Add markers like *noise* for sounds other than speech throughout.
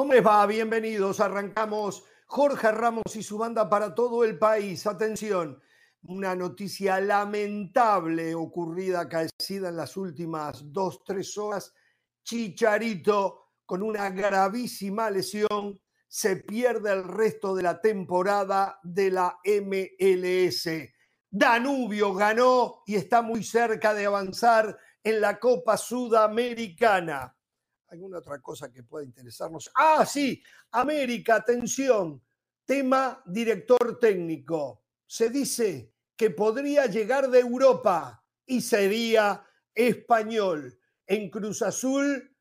¿Cómo les va? Bienvenidos. Arrancamos Jorge Ramos y su banda para todo el país. Atención, una noticia lamentable ocurrida, acaecida en las últimas dos, tres horas. Chicharito, con una gravísima lesión, se pierde el resto de la temporada de la MLS. Danubio ganó y está muy cerca de avanzar en la Copa Sudamericana alguna otra cosa que pueda interesarnos. Ah, sí, América, atención, tema director técnico. Se dice que podría llegar de Europa y sería español. En Cruz Azul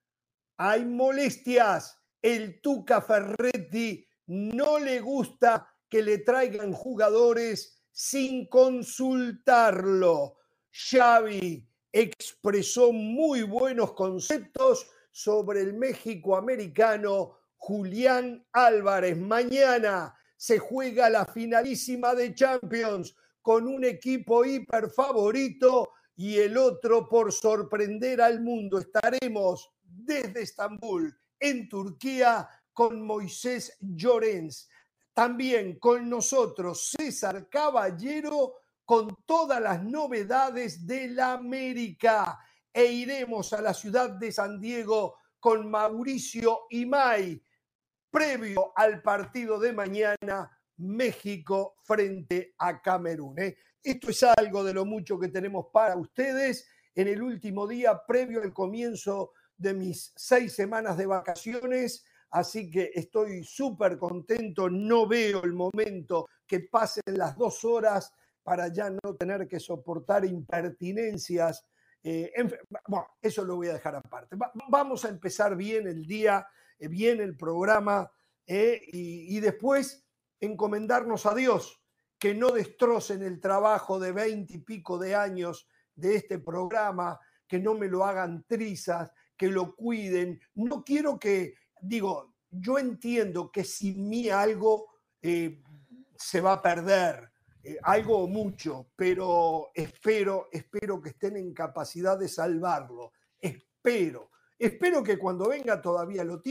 hay molestias. El Tuca Ferretti no le gusta que le traigan jugadores sin consultarlo. Xavi expresó muy buenos conceptos sobre el México americano Julián Álvarez. Mañana se juega la finalísima de Champions con un equipo hiper favorito y el otro por sorprender al mundo. Estaremos desde Estambul, en Turquía, con Moisés Llorens. También con nosotros César Caballero con todas las novedades de la América e iremos a la ciudad de San Diego con Mauricio Imay, previo al partido de mañana México frente a Camerún. ¿eh? Esto es algo de lo mucho que tenemos para ustedes en el último día previo al comienzo de mis seis semanas de vacaciones. Así que estoy súper contento, no veo el momento que pasen las dos horas para ya no tener que soportar impertinencias eh, bueno, eso lo voy a dejar aparte. vamos a empezar bien el día, eh, bien el programa eh, y, y, después encomendarnos a Dios, que no destrocen el trabajo de veinte y pico de años de este programa, que no me lo hagan trizas, que lo cuiden. No quiero que, digo, yo entiendo que sin mí algo se va a perder eh, algo o mucho, pero espero, espero que estén en capacidad de salvarlo. Espero. Espero que cuando venga todavía lo,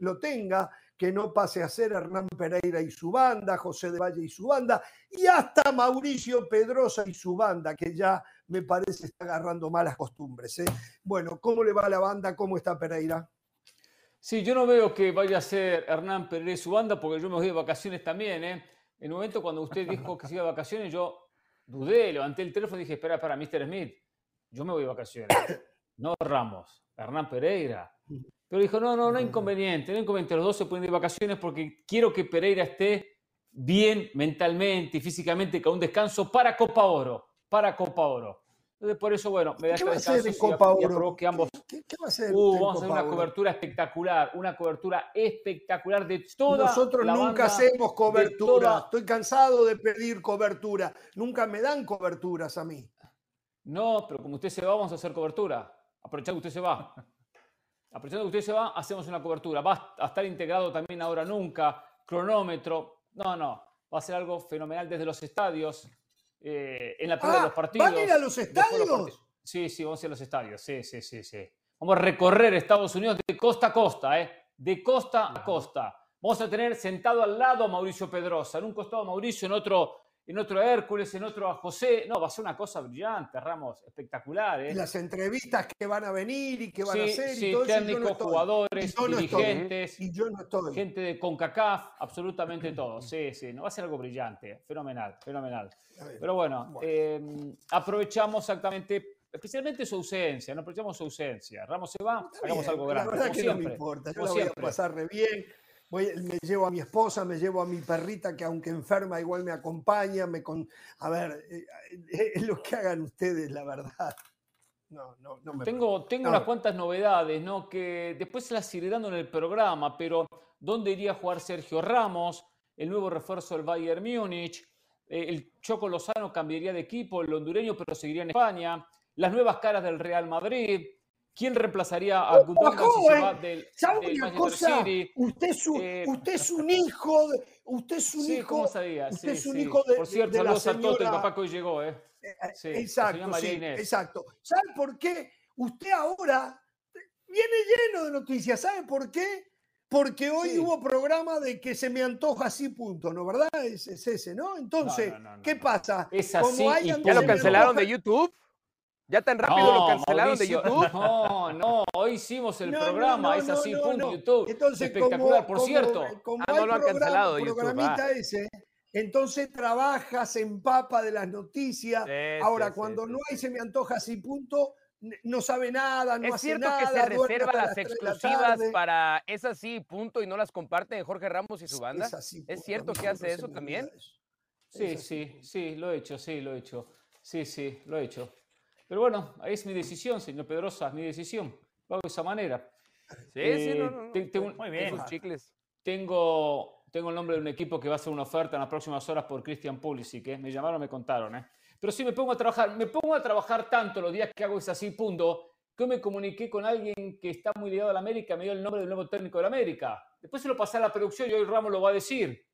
lo tenga, que no pase a ser Hernán Pereira y su banda, José de Valle y su banda, y hasta Mauricio Pedrosa y su banda, que ya me parece está agarrando malas costumbres. ¿eh? Bueno, ¿cómo le va a la banda? ¿Cómo está Pereira? Sí, yo no veo que vaya a ser Hernán Pereira y su banda, porque yo me voy de vacaciones también, ¿eh? En un momento cuando usted dijo que se iba de vacaciones, yo dudé, levanté el teléfono y dije, espera, para, Mr. Smith, yo me voy de vacaciones. *coughs* No Ramos, Hernán Pereira. Pero dijo, no, no, no hay inconveniente, no hay inconveniente, los dos se pueden ir de vacaciones porque quiero que Pereira esté bien mentalmente y físicamente con un descanso para Copa Oro, para Copa Oro. Entonces, por eso, bueno, me da Copa Oro? que ambos... ¿Qué, va a hacer uh, vamos a hacer una cobertura espectacular, una cobertura espectacular de toda Nosotros nunca hacemos cobertura. Estoy cansado de pedir cobertura. Nunca me dan coberturas a mí. No, pero como usted se va, vamos a hacer cobertura. Aprovechando que usted se va. Aprovechando que usted se va, hacemos una cobertura. Va a estar integrado también ahora nunca, cronómetro. No, no, va a ser algo fenomenal desde los estadios. Eh, en la prueba de los partidos. ¿Van a ir a los estadios? Sí, sí, vamos a ir a los estadios. Sí, sí, sí, sí. Vamos a recorrer Estados Unidos de costa a costa, ¿eh? De costa a costa. Vamos a tener sentado al lado a Mauricio Pedrosa, en un costado a Mauricio, en otro en otro a Hércules, en otro a José. No, va a ser una cosa brillante, Ramos, espectacular. ¿eh? Las entrevistas que van a venir y que van a hacer. Sí, y todo técnicos, jugadores, dirigentes, y yo no estoy. gente de CONCACAF, absolutamente todo. Sí, sí, no va a ser algo brillante, fenomenal, fenomenal. Pero bueno, em, aprovechamos exactamente especialmente su ausencia, no aprovechamos su ausencia. Ramos se va, hagamos algo grande. La verdad que siempre, no me importa, yo la voy a pasar re bien me llevo a mi esposa, me llevo a mi perrita que aunque enferma igual me acompaña, me con... a ver, eh, eh, lo que hagan ustedes, la verdad. No, no, no me tengo tengo unas cuantas novedades, ¿no? Que después se las iré dando en el programa, pero ¿dónde iría a jugar Sergio Ramos? El nuevo refuerzo del Bayern Múnich. Eh, el Choco Lozano cambiaría de equipo, el hondureño, pero seguiría en España. Las nuevas caras del Real Madrid. ¿Quién reemplazaría a Gundogan si se va del, del Manchester City? Usted es, un, eh, usted es un hijo de, usted es un sí, hijo. ¿cómo sabía? Usted sí, es un sí. hijo de Por cierto, de saludos la a Toto, el papá que hoy llegó, ¿eh? eh sí, exacto, sí, exacto. ¿Sabe por qué? Usted ahora viene lleno de noticias. ¿Sabe por qué? porque hoy hubo programa de que se me antoja así, punto, ¿no? ¿Verdad? Es, ese, ¿no? Entonces, ¿qué pasa? Es así. ¿Ya lo cancelaron de YouTube? ¿Ya tan rápido lo cancelaron de YouTube? No, no, hoy hicimos el programa, es así, punto, YouTube. Entonces, Espectacular, por cierto. Como ah, no lo han cancelado de YouTube. Ah. ese, entonces trabajas, en papa de las noticias. Ahora, cuando no hay se me antoja así, punto, no sabe nada, no hace nada. ¿Es cierto que se reserva las exclusivas para es así, punto, y no las comparten Jorge Ramos y su banda? Es, cierto que hace eso también? Sí, sí, sí, lo he hecho, sí, lo he hecho. Sí, sí, lo he hecho. Pero bueno, ahí es mi decisión, señor Pedrosa, mi decisión. Lo hago de esa manera. Sí, sí, no, no, Tengo, Muy bien. chicles. Tengo, tengo el nombre de un equipo que va a hacer una oferta en las próximas horas por Christian Pulisic. ¿eh? Me llamaron, me contaron. ¿eh? Pero sí me pongo a trabajar, me pongo a trabajar tanto los días que hago es así, punto, que me comuniqué con alguien que está muy ligado a la América, me dio el nombre del nuevo técnico de la América. Después se lo pasé a la producción y hoy Ramos lo va a decir.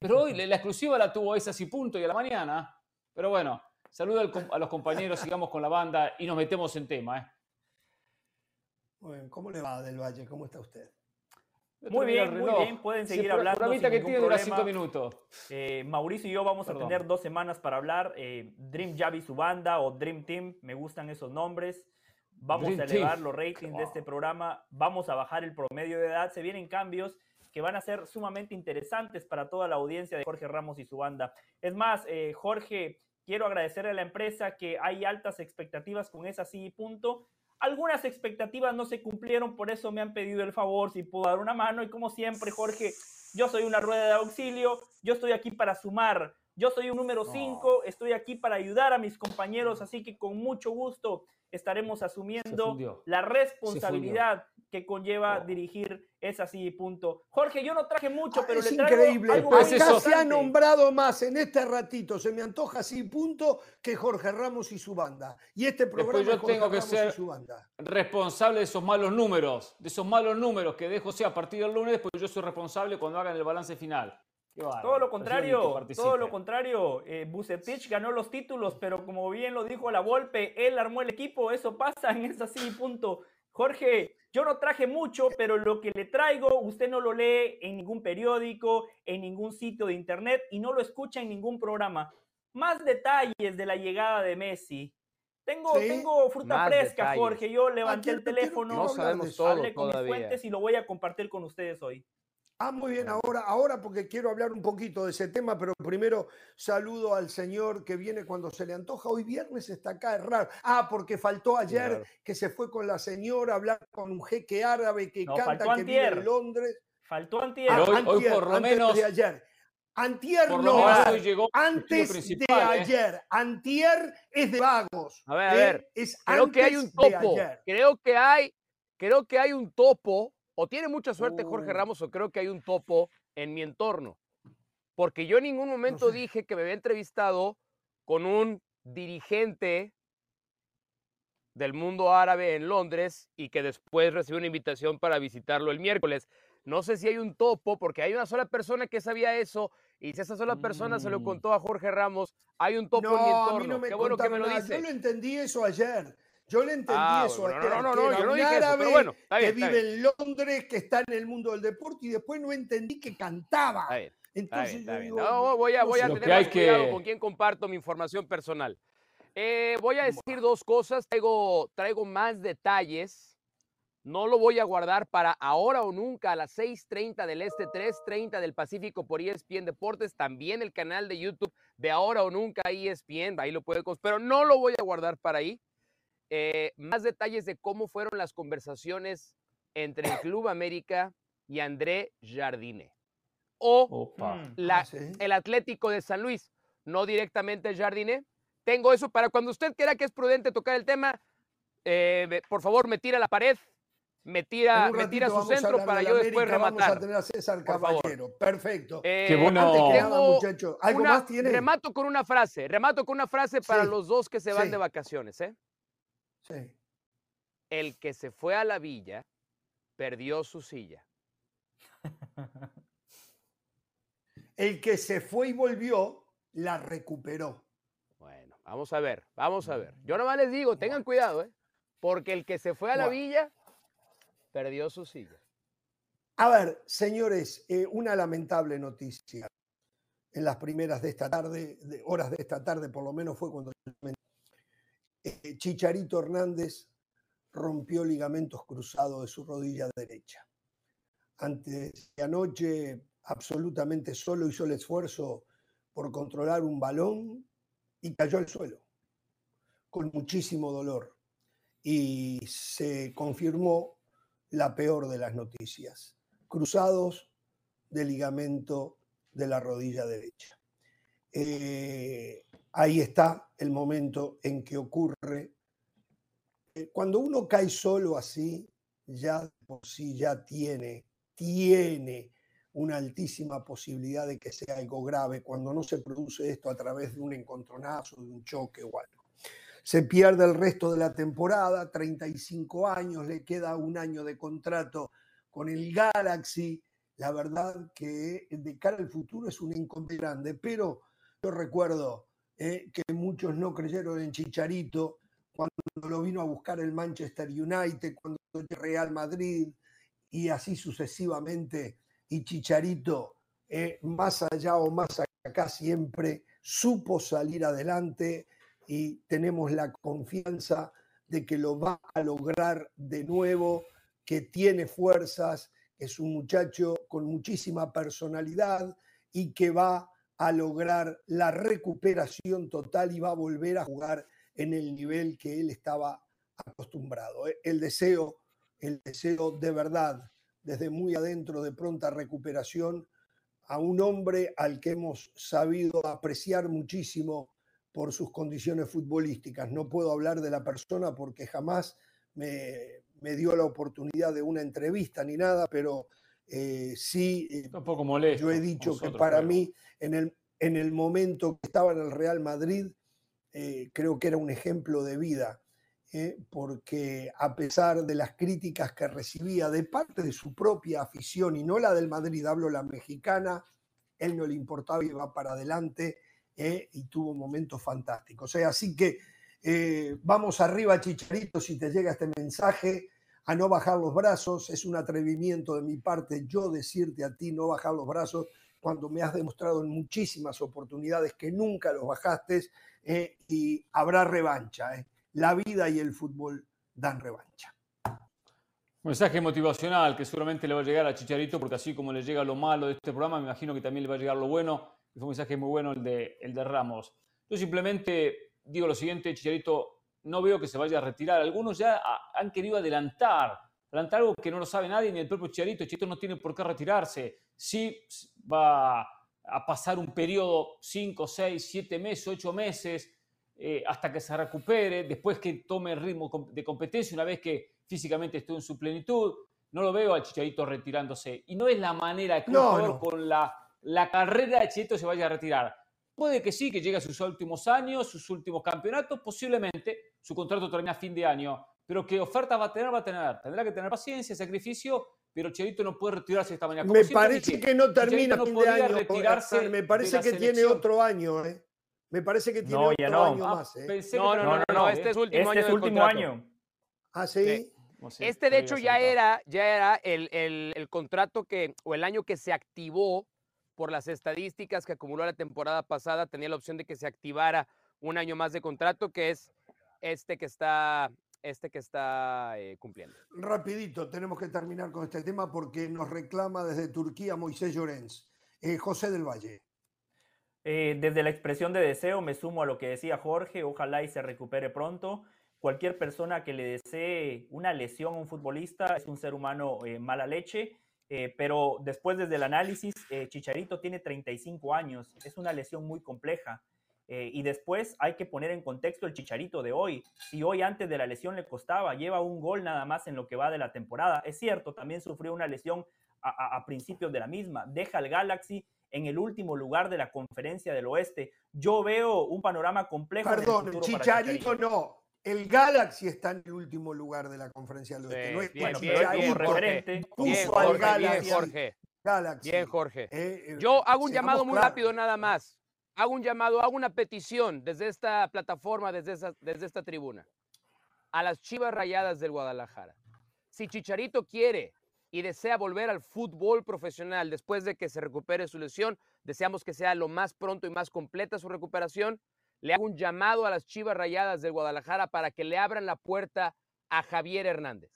Pero hoy la exclusiva la tuvo es así, punto, y a la mañana. Pero bueno, saludo a los compañeros, sigamos con la banda y nos metemos en tema. ¿eh? Bueno, ¿cómo le va del Valle? ¿Cómo está usted? Muy bien, muy bien. Pueden seguir hablando. Sin que tiene dura cinco minutos. Eh, Mauricio y yo vamos a tener dos semanas para hablar. Eh, Dream Javi, su banda, o Dream Team, me gustan esos nombres. Vamos a elevar los ratings de este programa. Vamos a bajar el promedio de edad. Se vienen cambios que van a ser sumamente interesantes para toda la audiencia de Jorge Ramos y su banda. Es más, eh, Jorge, quiero agradecerle a la empresa que hay altas expectativas con esa sí punto algunas expectativas no se cumplieron, por eso me han pedido el favor si puedo dar una mano. Y como siempre, Jorge, yo soy una rueda de auxilio, yo estoy aquí para sumar, yo soy un número 5, estoy aquí para ayudar a mis compañeros, así que con mucho gusto estaremos asumiendo la responsabilidad que conlleva dirigir es así, punto. Jorge, yo no traje mucho, pero es le traigo increíble. Algo se ha nombrado más en este ratito, se me antoja así, punto, que Jorge Ramos y su banda. Y este programa yo tengo que ser responsable de esos malos números, de esos malos números que dejo sea a partir del lunes, porque yo soy responsable cuando hagan el balance final. Todo lo contrario, todo lo contrario. Eh, Bucetich ganó los títulos, pero como bien lo dijo la Volpe, él armó el equipo. Eso pasa *laughs* en ese así, punto. Jorge, yo no traje mucho, pero lo que le traigo usted no lo lee en ningún periódico, en ningún sitio de internet y no lo escucha en ningún programa. Más detalles de la llegada de Messi. Tengo, tengo fruta fresca, Jorge. Yo levanté el teléfono, no sabemos todo hablé con mis fuentes y lo voy a compartir con ustedes hoy. Ah, muy bien, ahora, ahora porque quiero hablar un poquito de ese tema, pero primero saludo al señor que viene cuando se le antoja. Hoy viernes está acá, es raro. Ah, porque faltó ayer que se fue con la señora a hablar con un jeque árabe que canta, que vive en Londres. Faltó antier. Ah, hoy, por lo menos... De ayer. Antier no, llegó antes de ¿eh? ayer. Antier es de vagos. A ver, a ¿eh? ver. Es creo que hay un topo. Creo que hay, creo que hay un topo o tiene mucha suerte Jorge Ramos o creo que hay un topo en mi entorno. Porque yo en ningún momento dije que me había entrevistado con un dirigente del mundo árabe en Londres y que después recibió una invitación para visitarlo el miércoles. No sé si hay un topo, porque hay una sola persona que sabía eso, y si esa sola persona se lo mm. contó a Jorge Ramos, hay un topo en mi entorno. Qué bueno que me lo dice. Yo lo entendí eso ayer. Yo le entendí ah, eso. no, no, no, no, yo no dije eso, pero bueno, que vive en Londres, que está en el mundo del deporte, y después no entendí que cantaba. Entonces yo digo, no, voy a, voy a tener más cuidado con quién comparto mi información personal. Eh, voy a decir dos cosas, traigo, traigo más detalles. No lo voy a guardar para ahora o nunca a las 6.30 del Este, 3.30 del Pacífico por ESPN Deportes. También el canal de YouTube de ahora o nunca ESPN, ahí lo puede, pero no lo voy a guardar para ahí. Eh, más detalles de cómo fueron las conversaciones entre el Club América y André Jardine. O mm, la, ah, el Atlético de San Luis, no directamente Jardine. Tengo eso para cuando usted quiera que es prudente tocar el tema, eh, por favor me tira la pared, me tira, me tira su centro para yo después rematar. Vamos a tener a César Caballero. Perfecto. Eh, Qué bueno. muchacho. ¿Algo más tiene? Remato con una frase, remato con una frase para los dos que se van de vacaciones, ¿eh? El que se fue a la villa perdió su silla. *laughs* El que se fue y volvió la recuperó. Bueno, vamos a ver, vamos a ver. Yo nomás les digo, tengan cuidado, ¿eh? Porque el que se fue a la villa perdió su silla. A ver, señores, eh, una lamentable noticia. En las primeras de esta tarde, de horas de esta tarde por lo menos fue cuando eh, Chicharito Hernández rompió ligamentos cruzados de su rodilla derecha. Antes de anoche, absolutamente solo hizo el esfuerzo por controlar un balón y cayó al suelo, con muchísimo dolor. Y se confirmó la peor de las noticias cruzados de ligamento de la rodilla derecha. Eh, ahí está el momento en que ocurre. Eh, cuando uno cae solo así, ya por sí ya tiene, tiene una altísima posibilidad de que sea algo grave cuando no se produce esto a través de un encontronazo, de un choque o algo. Se pierde el resto de la temporada, 35 años, le queda un año de contrato con el Galaxy. La verdad que de cara al futuro es un inconveniente grande, pero yo recuerdo eh, que muchos no creyeron en Chicharito cuando lo vino a buscar el Manchester United, cuando el Real Madrid y así sucesivamente. Y Chicharito, eh, más allá o más acá, siempre supo salir adelante y tenemos la confianza de que lo va a lograr de nuevo que tiene fuerzas, es un muchacho con muchísima personalidad y que va a lograr la recuperación total y va a volver a jugar en el nivel que él estaba acostumbrado. ¿eh? El deseo, el deseo de verdad, desde muy adentro de pronta recuperación, a un hombre al que hemos sabido apreciar muchísimo por sus condiciones futbolísticas. No puedo hablar de la persona porque jamás me, me dio la oportunidad de una entrevista ni nada, pero eh, sí, eh, molesto, yo he dicho que para mí, en el, en el momento que estaba en el Real Madrid, eh, creo que era un ejemplo de vida, porque a pesar de las críticas que recibía de parte de su propia afición, y no la del Madrid, hablo la mexicana, él no le importaba, iba para adelante y tuvo momentos fantásticos. así que vamos arriba, Chicharito, si te llega este mensaje, a no bajar los brazos. Es un atrevimiento de mi parte yo decirte a ti no bajar los brazos cuando me has demostrado en muchísimas oportunidades que nunca los bajaste eh, y habrá revancha. Eh. La vida y el fútbol dan revancha. Mensaje motivacional que seguramente le va a llegar a Chicharito, porque así como le llega lo malo de este programa, me imagino que también le va a llegar lo bueno. fue un mensaje muy bueno el de, el de Ramos. Yo simplemente digo lo siguiente, Chicharito, no veo que se vaya a retirar. Algunos ya han querido adelantar, adelantar algo que no lo sabe nadie, ni el propio Chicharito. Chicharito no tiene por qué retirarse. Sí va a pasar un periodo 5, 6, 7 meses, 8 meses, eh, hasta que se recupere, después que tome el ritmo de competencia, una vez que físicamente esté en su plenitud. No lo veo al Chicharito retirándose. Y no es la manera que un con la, la carrera de Chicharito se vaya a retirar. Puede que sí, que llegue a sus últimos años, sus últimos campeonatos, posiblemente su contrato termine a fin de año, pero qué oferta va a tener, va a tener. Tendrá que tener paciencia, sacrificio, pero Chelito no puede retirarse esta mañana. me parece que no termina a fin de año. Retirarse me parece que tiene otro año, ¿eh? Me parece que tiene otro año ah, más. ¿eh? No, no, no, no, este es último este año. Es último año. Ah, sí. Este, de hecho, ya era, ya era el, el, el, contrato que, o el año que se activó por las estadísticas que acumuló la temporada pasada, tenía la opción de que se activara un año más de contrato, que es este que está, este que está eh, cumpliendo. Rapidito, tenemos que terminar con este tema porque nos reclama desde Turquía Moisés Llorens. Eh, José del Valle. Eh, desde la expresión de deseo me sumo a lo que decía Jorge, ojalá y se recupere pronto. Cualquier persona que le desee una lesión a un futbolista es un ser humano mala leche eh, pero después desde el análisis, eh, Chicharito tiene 35 años, es una lesión muy compleja. Eh, y después hay que poner en contexto el Chicharito de hoy. Si hoy antes de la lesión le costaba, lleva un gol nada más en lo que va de la temporada. Es cierto, también sufrió una lesión a, principios de la misma. Deja al Galaxy en el último lugar de la conferencia del oeste. Yo veo un panorama complejo. Perdón, Chicharito no, el Galaxy está en el último lugar de la conferencia del oeste. no es bien, bien, referente. Bien, Jorge, bien, Jorge. Galaxy. Bien, Jorge. Eh, eh, Yo hago un llamado muy rápido nada más. Hago un llamado, hago una petición desde esta plataforma, desde, desde esta tribuna, a las Chivas Rayadas del Guadalajara. Si Chicharito quiere y desea volver al fútbol profesional después de que se recupere su lesión. Deseamos que sea lo más pronto y más completa su recuperación. Le hago un llamado a las Chivas Rayadas del Guadalajara para que le abran la puerta a Javier Hernández.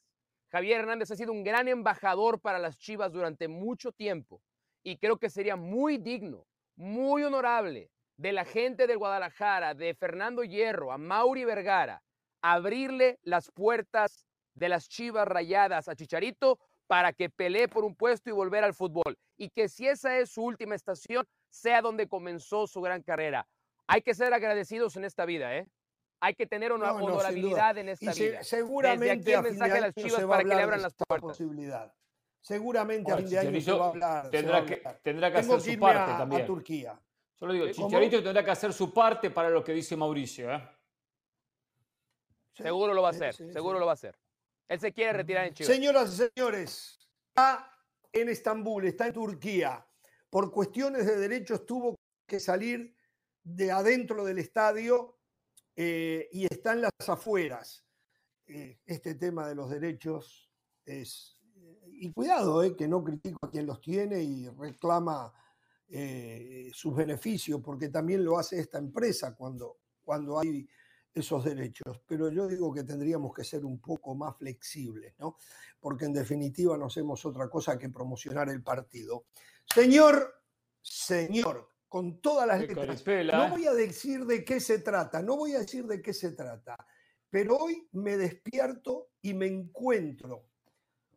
Javier Hernández ha sido un gran embajador para las Chivas durante mucho tiempo y creo que sería muy digno, muy honorable de la gente del Guadalajara, de Fernando Hierro, a Mauri Vergara, abrirle las puertas de las Chivas Rayadas a Chicharito para que pelee por un puesto y volver al fútbol. Y que si esa es su última estación, sea donde comenzó su gran carrera. Hay que ser agradecidos en esta vida, ¿eh? Hay que tener una honorabilidad en esta vida. seguramente Desde aquí el mensaje a las Chivas para que le abran las puertas. Posibilidad. Seguramente a fin de año se va a hablar. Tendrá, que, tendrá que hacer su parte a, también. A Turquía. Solo digo, Chicharito tendrá que hacer su parte para lo que dice Mauricio. ¿eh? seguro lo va a hacer, seguro lo va a hacer. Él se quiere retirar en Chivas. Señoras y señores, está en Estambul, está en Turquía. Por cuestiones de derechos tuvo que salir de adentro del estadio eh, y está en las afueras. Eh, este tema de los derechos es... y cuidado, eh, que no critico a quien los tiene y reclama sus beneficios, porque también lo hace esta empresa cuando, cuando hay esos derechos, pero yo digo que tendríamos que ser un poco más flexibles, ¿no? Porque en definitiva no hacemos otra cosa que promocionar el partido. Señor, señor, con todas las letras, no voy a decir de qué se trata, no voy a decir de qué se trata, pero hoy me despierto y me encuentro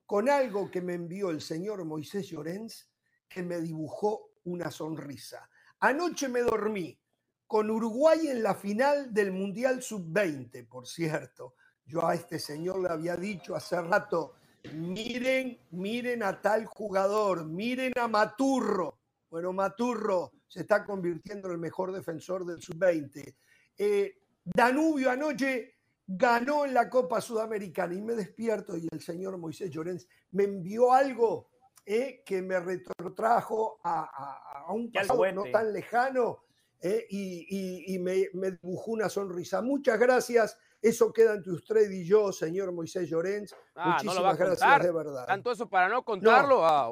con algo que me envió el señor Moisés Llorens que me dibujó una sonrisa. Anoche me dormí con Uruguay en la final del Mundial Sub-20, por cierto. Yo a este señor le había dicho hace rato, miren, miren a tal jugador, miren a Maturro. Bueno, Maturro se está convirtiendo en el mejor defensor del Sub-20. Eh, Danubio anoche ganó en la Copa Sudamericana y me despierto y el señor Moisés Llorens me envió algo eh, que me retrotrajo a, a un pasado no tan lejano ¿eh? y, me, dibujó una sonrisa. Muchas gracias. Eso queda entre usted y yo, señor Moisés Llorens. Ah, Muchísimas gracias, de verdad. ¿Tanto eso para no contarlo? Ah,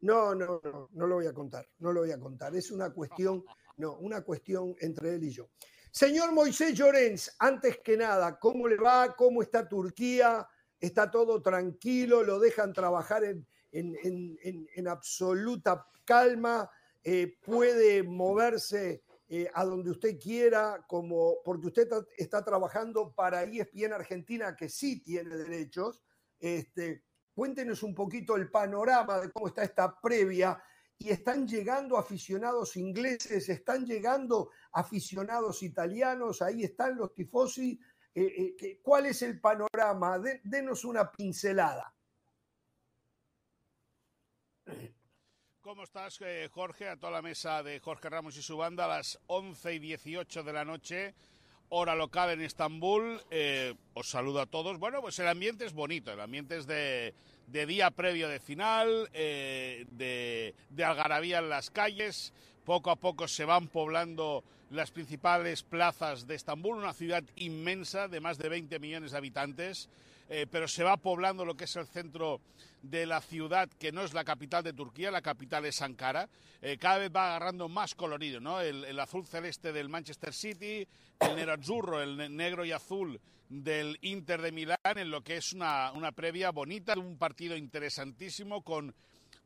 no. no, no, no, lo voy a contar. No lo voy a contar. Es una cuestión, *laughs* no, una cuestión entre él y yo. Señor Moisés Llorens, antes que nada, ¿cómo le va? ¿Cómo está Turquía? ¿Está todo tranquilo? ¿Lo dejan trabajar en, en, absoluta calma? Eh, ¿Puede moverse eh, a donde usted quiera, como, porque usted está, trabajando para ESPN Argentina, que sí tiene derechos. Este, cuéntenos un poquito el panorama de cómo está esta previa. Y están llegando aficionados ingleses, están llegando aficionados italianos, ahí están los tifosi. Eh, eh, ¿Cuál es el panorama? denos una pincelada. ¿Cómo estás, eh, Jorge? A toda la mesa de Jorge Ramos y su banda a las 11 y 18 de la noche, hora local en Estambul. Eh, os saludo a todos. Bueno, pues el ambiente es bonito, el ambiente es de, día previo de final, eh, de, de algarabía en las calles. Poco a poco se van poblando las principales plazas de Estambul, una ciudad inmensa de más de 20 millones de habitantes. Eh, pero se va poblando lo que es el centro de la ciudad, que no es la capital de Turquía, la capital es Ankara. Eh, cada vez va agarrando más colorido, ¿no? El, azul celeste del Manchester City, el nero el negro y azul del Inter de Milán, en lo que es una, una previa bonita, un partido interesantísimo con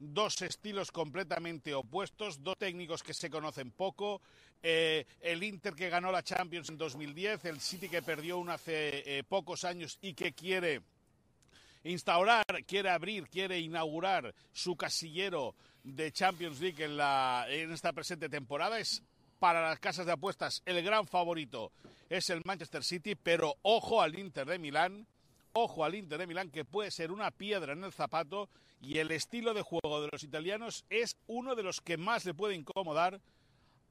dos estilos completamente opuestos, dos técnicos que se conocen poco, eh, el Inter que ganó la Champions en 2010, el City que perdió una hace eh, pocos años y que quiere instaurar, quiere abrir, quiere inaugurar su casillero de Champions League en, en esta presente temporada. Es para las casas de apuestas el gran favorito es el Manchester City, pero ojo al Inter de Milán, ojo al Inter de Milán que puede ser una piedra en el zapato y el estilo de juego de los italianos es uno de los que más le puede incomodar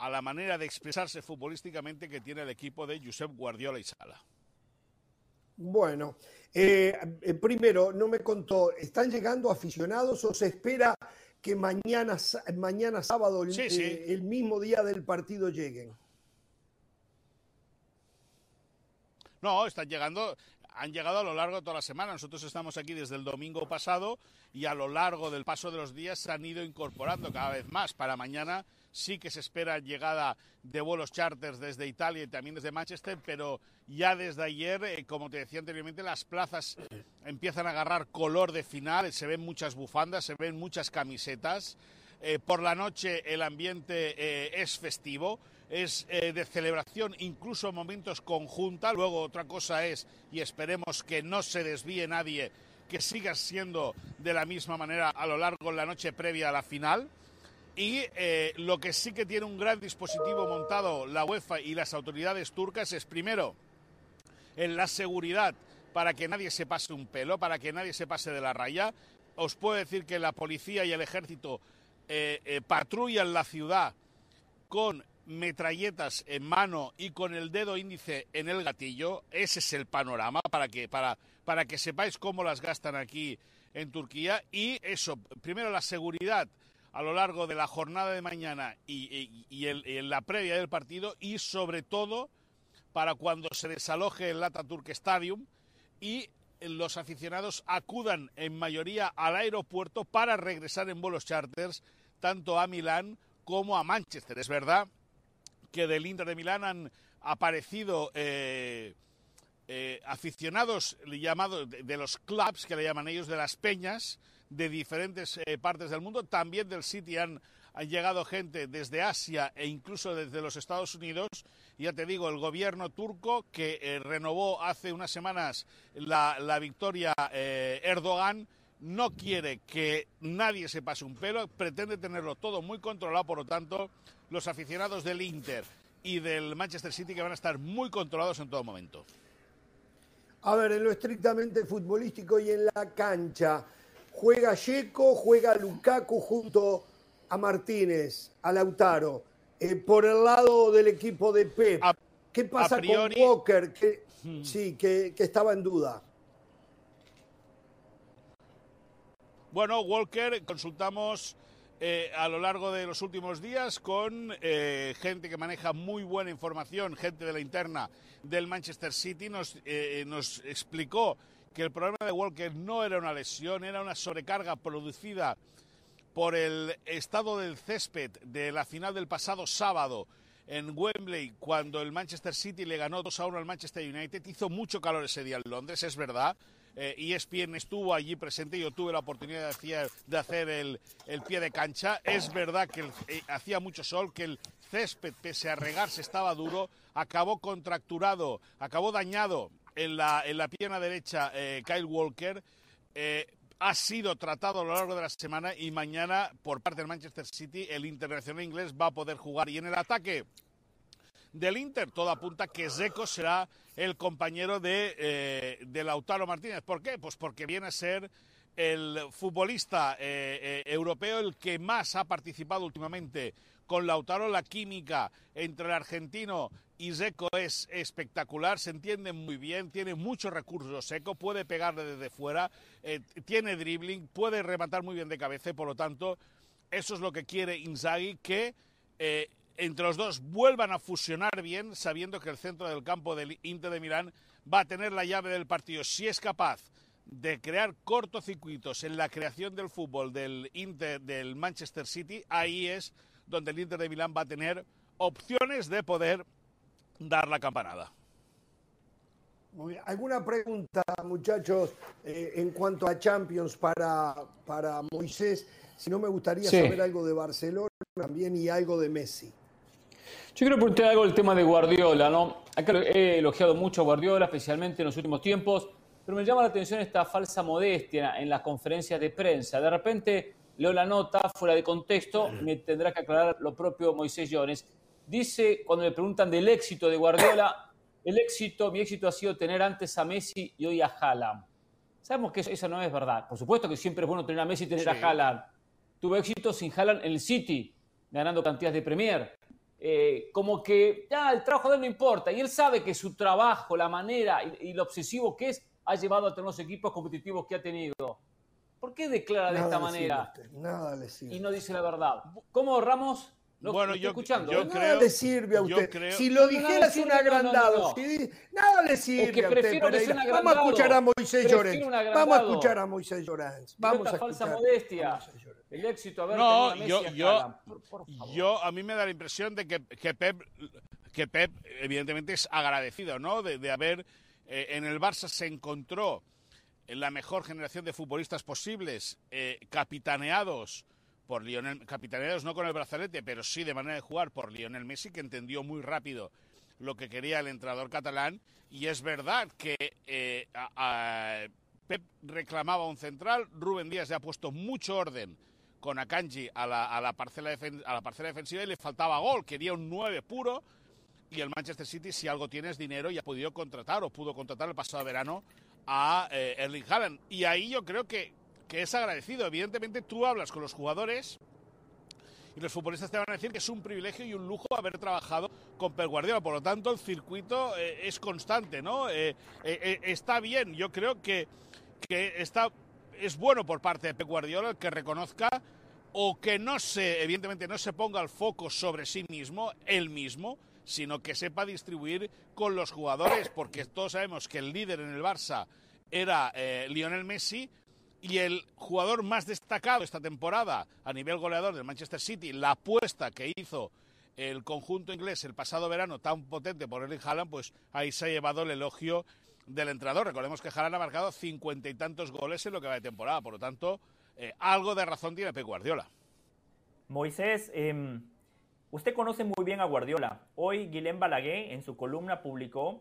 a la manera de expresarse futbolísticamente que tiene el equipo de Josep Guardiola y Sala. Bueno, eh, eh, primero, no me contó, ¿están llegando aficionados o se espera que mañana, mañana sábado, eh, el mismo día del partido, lleguen? No, están llegando han llegado a lo largo de toda la semana. Nosotros estamos aquí desde el domingo pasado y a lo largo del paso de los días se han ido incorporando cada vez más. Para mañana sí que se espera llegada de vuelos charters desde Italia y también desde Manchester, pero ya desde ayer, eh, como te decía anteriormente, las plazas empiezan a agarrar color de final, se ven muchas bufandas, se ven muchas camisetas. Eh, por la noche el ambiente eh, es festivo, es de celebración, incluso momentos conjunta. Luego otra cosa es, y esperemos que no se desvíe nadie, que siga siendo de la misma manera a lo largo de la noche previa a la final. Y eh, lo que sí que tiene un gran dispositivo montado la UEFA y las autoridades turcas es primero en la seguridad para que nadie se pase un pelo, para que nadie se pase de la raya. Os puedo decir que la policía y el ejército eh, eh, patrullan la ciudad con metralletas en mano y con el dedo índice en el gatillo. Ese es el panorama para que, para, para que sepáis cómo las gastan aquí en Turquía. Y eso, primero la seguridad a lo largo de la jornada de mañana y, en la previa del partido y sobre todo para cuando se desaloje el Ataturk Stadium y los aficionados acudan en mayoría al aeropuerto para regresar en vuelos charters tanto a Milán como a Manchester. Es verdad que del Inter de Milán han aparecido eh, eh, aficionados llamados de, los clubs, que le llaman ellos, de las peñas, de diferentes eh, partes del mundo. También del City han, llegado gente desde Asia e incluso desde los Estados Unidos. Ya te digo, el gobierno turco que eh, renovó hace unas semanas la, victoria eh, Erdogan no quiere que nadie se pase un pelo, pretende tenerlo todo muy controlado, por lo tanto, los aficionados del Inter y del Manchester City que van a estar muy controlados en todo momento. A ver, en lo estrictamente futbolístico y en la cancha, juega Checo, juega Lukaku junto a Martínez, a Lautaro. Eh, por el lado del equipo de Pep, ¿qué pasa con Walker? Que, hmm. Sí, que, estaba en duda. Bueno, Walker, consultamos eh, a lo largo de los últimos días con eh, gente que maneja muy buena información, gente de la interna del Manchester City, nos, nos explicó que el problema de Walker no era una lesión, era una sobrecarga producida por el estado del césped de la final del pasado sábado en Wembley, cuando el Manchester City le ganó 2 a 1 al Manchester United. Hizo mucho calor ese día en Londres, es verdad. Eh, ESPN estuvo allí presente, yo tuve la oportunidad de hacer, el, pie de cancha. Es verdad que eh, hacía mucho sol, que el césped, pese a regarse, estaba duro, acabó contracturado, acabó dañado en la, en la pierna derecha eh, Kyle Walker. Eh, ha sido tratado a lo largo de la semana y mañana por parte del Manchester City el internacional inglés va a poder jugar. Y en el ataque del Inter todo apunta que Zeco será el compañero de, eh, de Lautaro Martínez. ¿Por qué? Pues porque viene a ser el futbolista europeo el que más ha participado últimamente con Lautaro. La química entre el argentino y Seco es espectacular, se entiende muy bien, tiene muchos recursos Seco, puede pegarle desde fuera, eh, tiene dribbling, puede rematar muy bien de cabeza por lo tanto eso es lo que quiere Inzaghi, que eh, entre los dos vuelvan a fusionar bien, sabiendo que el centro del campo del Inter de Milán va a tener la llave del partido. Si es capaz de crear cortocircuitos en la creación del fútbol del Inter del Manchester City, ahí es donde el Inter de Milán va a tener opciones de poder dar la campanada. ¿Alguna pregunta, muchachos, eh, en cuanto a Champions para, para Moisés? Si no, me gustaría saber algo de Barcelona también y algo de Messi. Yo quiero preguntar algo del tema de Guardiola, ¿no? Acá he elogiado mucho a Guardiola, especialmente en los últimos tiempos, pero me llama la atención esta falsa modestia en las conferencias de prensa. De repente leo la nota fuera de contexto, me tendrá que aclarar lo propio Moisés Jones dice, cuando le preguntan del éxito de Guardiola, *coughs* el éxito, mi éxito ha sido tener antes a Messi y hoy a Haaland. Sabemos que eso, no es verdad. Por supuesto que siempre es bueno tener a Messi y tener a Haaland. Tuvo éxito sin Haaland en el City, ganando cantidades de Premier. Eh, como que ya el trabajo de él no importa. Y él sabe que su trabajo, la manera y, lo obsesivo que es, ha llevado a tener los equipos competitivos que ha tenido. ¿Por qué declara de esta manera? nada le Y no dice la verdad. ¿Cómo Ramos bueno, yo, escuchando. Yo nada le sirve a usted. si lo dijera es un agrandado. nada le sirve a usted. Vamos a escuchar a Moisés Llorens. Vamos a escuchar a Moisés Llorens. Vamos a falsa modestia. El éxito, a ver, no, yo, yo, yo, a mí me da la impresión de que, que Pep que Pep evidentemente es agradecido, ¿no? De, haber eh, en el Barça se encontró en la mejor generación de futbolistas posibles, eh, capitaneados por Lionel, capitaneados no con el brazalete, pero sí de manera de jugar por Lionel Messi, que entendió muy rápido lo que quería el entrenador catalán. Y es verdad que eh, Pep reclamaba un central, Rubén Díaz ya ha puesto mucho orden con Akanji a la, parcela, a la parcela defensiva y le faltaba gol, quería un 9 puro y el Manchester City, si algo tiene es dinero y ha podido contratar o pudo contratar el pasado verano a eh, Erling Haaland. Y ahí yo creo que, que es agradecido. Evidentemente tú hablas con los jugadores y los futbolistas te van a decir que es un privilegio y un lujo haber trabajado con Pep Guardiola. Por lo tanto, el circuito eh, es constante, ¿no? Eh, está bien. Yo creo que, que está, es bueno por parte de Pep Guardiola que reconozca o que no se, evidentemente, no se ponga el foco sobre sí mismo, él mismo, sino que sepa distribuir con los jugadores, porque todos sabemos que el líder en el Barça era eh, Lionel Messi y el jugador más destacado esta temporada a nivel goleador del Manchester City, la apuesta que hizo el conjunto inglés el pasado verano tan potente por Erling Haaland, pues ahí se ha llevado el elogio del entrenador. Recordemos que Haaland ha marcado cincuenta y tantos goles en lo que va de temporada, por lo tanto, eh, algo de razón tiene Pep Guardiola. Moisés, em, Usted conoce muy bien a Guardiola. Hoy Guilhem Balaguer en su columna publicó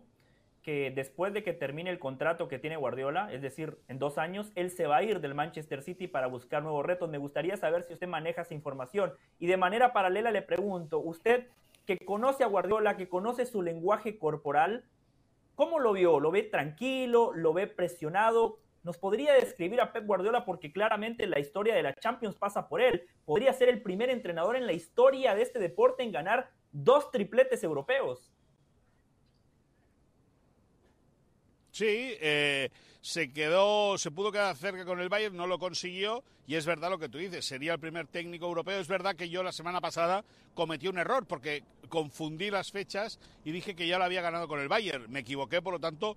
que después de que termine el contrato que tiene Guardiola, es decir, en dos años, él se va a ir del Manchester City para buscar nuevos retos. Me gustaría saber si usted maneja esa información. Y de manera paralela le pregunto, usted que conoce a Guardiola, que conoce su lenguaje corporal, ¿cómo lo vio? ¿Lo ve tranquilo? ¿Lo ve presionado? ¿Nos podría describir a Pep Guardiola porque claramente la historia de la Champions pasa por él? Podría ser el primer entrenador en la historia de este deporte en ganar dos tripletes europeos. Sí, eh, se quedó, se pudo quedar cerca con el Bayern, no lo consiguió y es verdad lo que tú dices, sería el primer técnico europeo. Es verdad que yo la semana pasada cometí un error porque confundí las fechas y dije que ya lo había ganado con el Bayern. Me equivoqué, por lo tanto,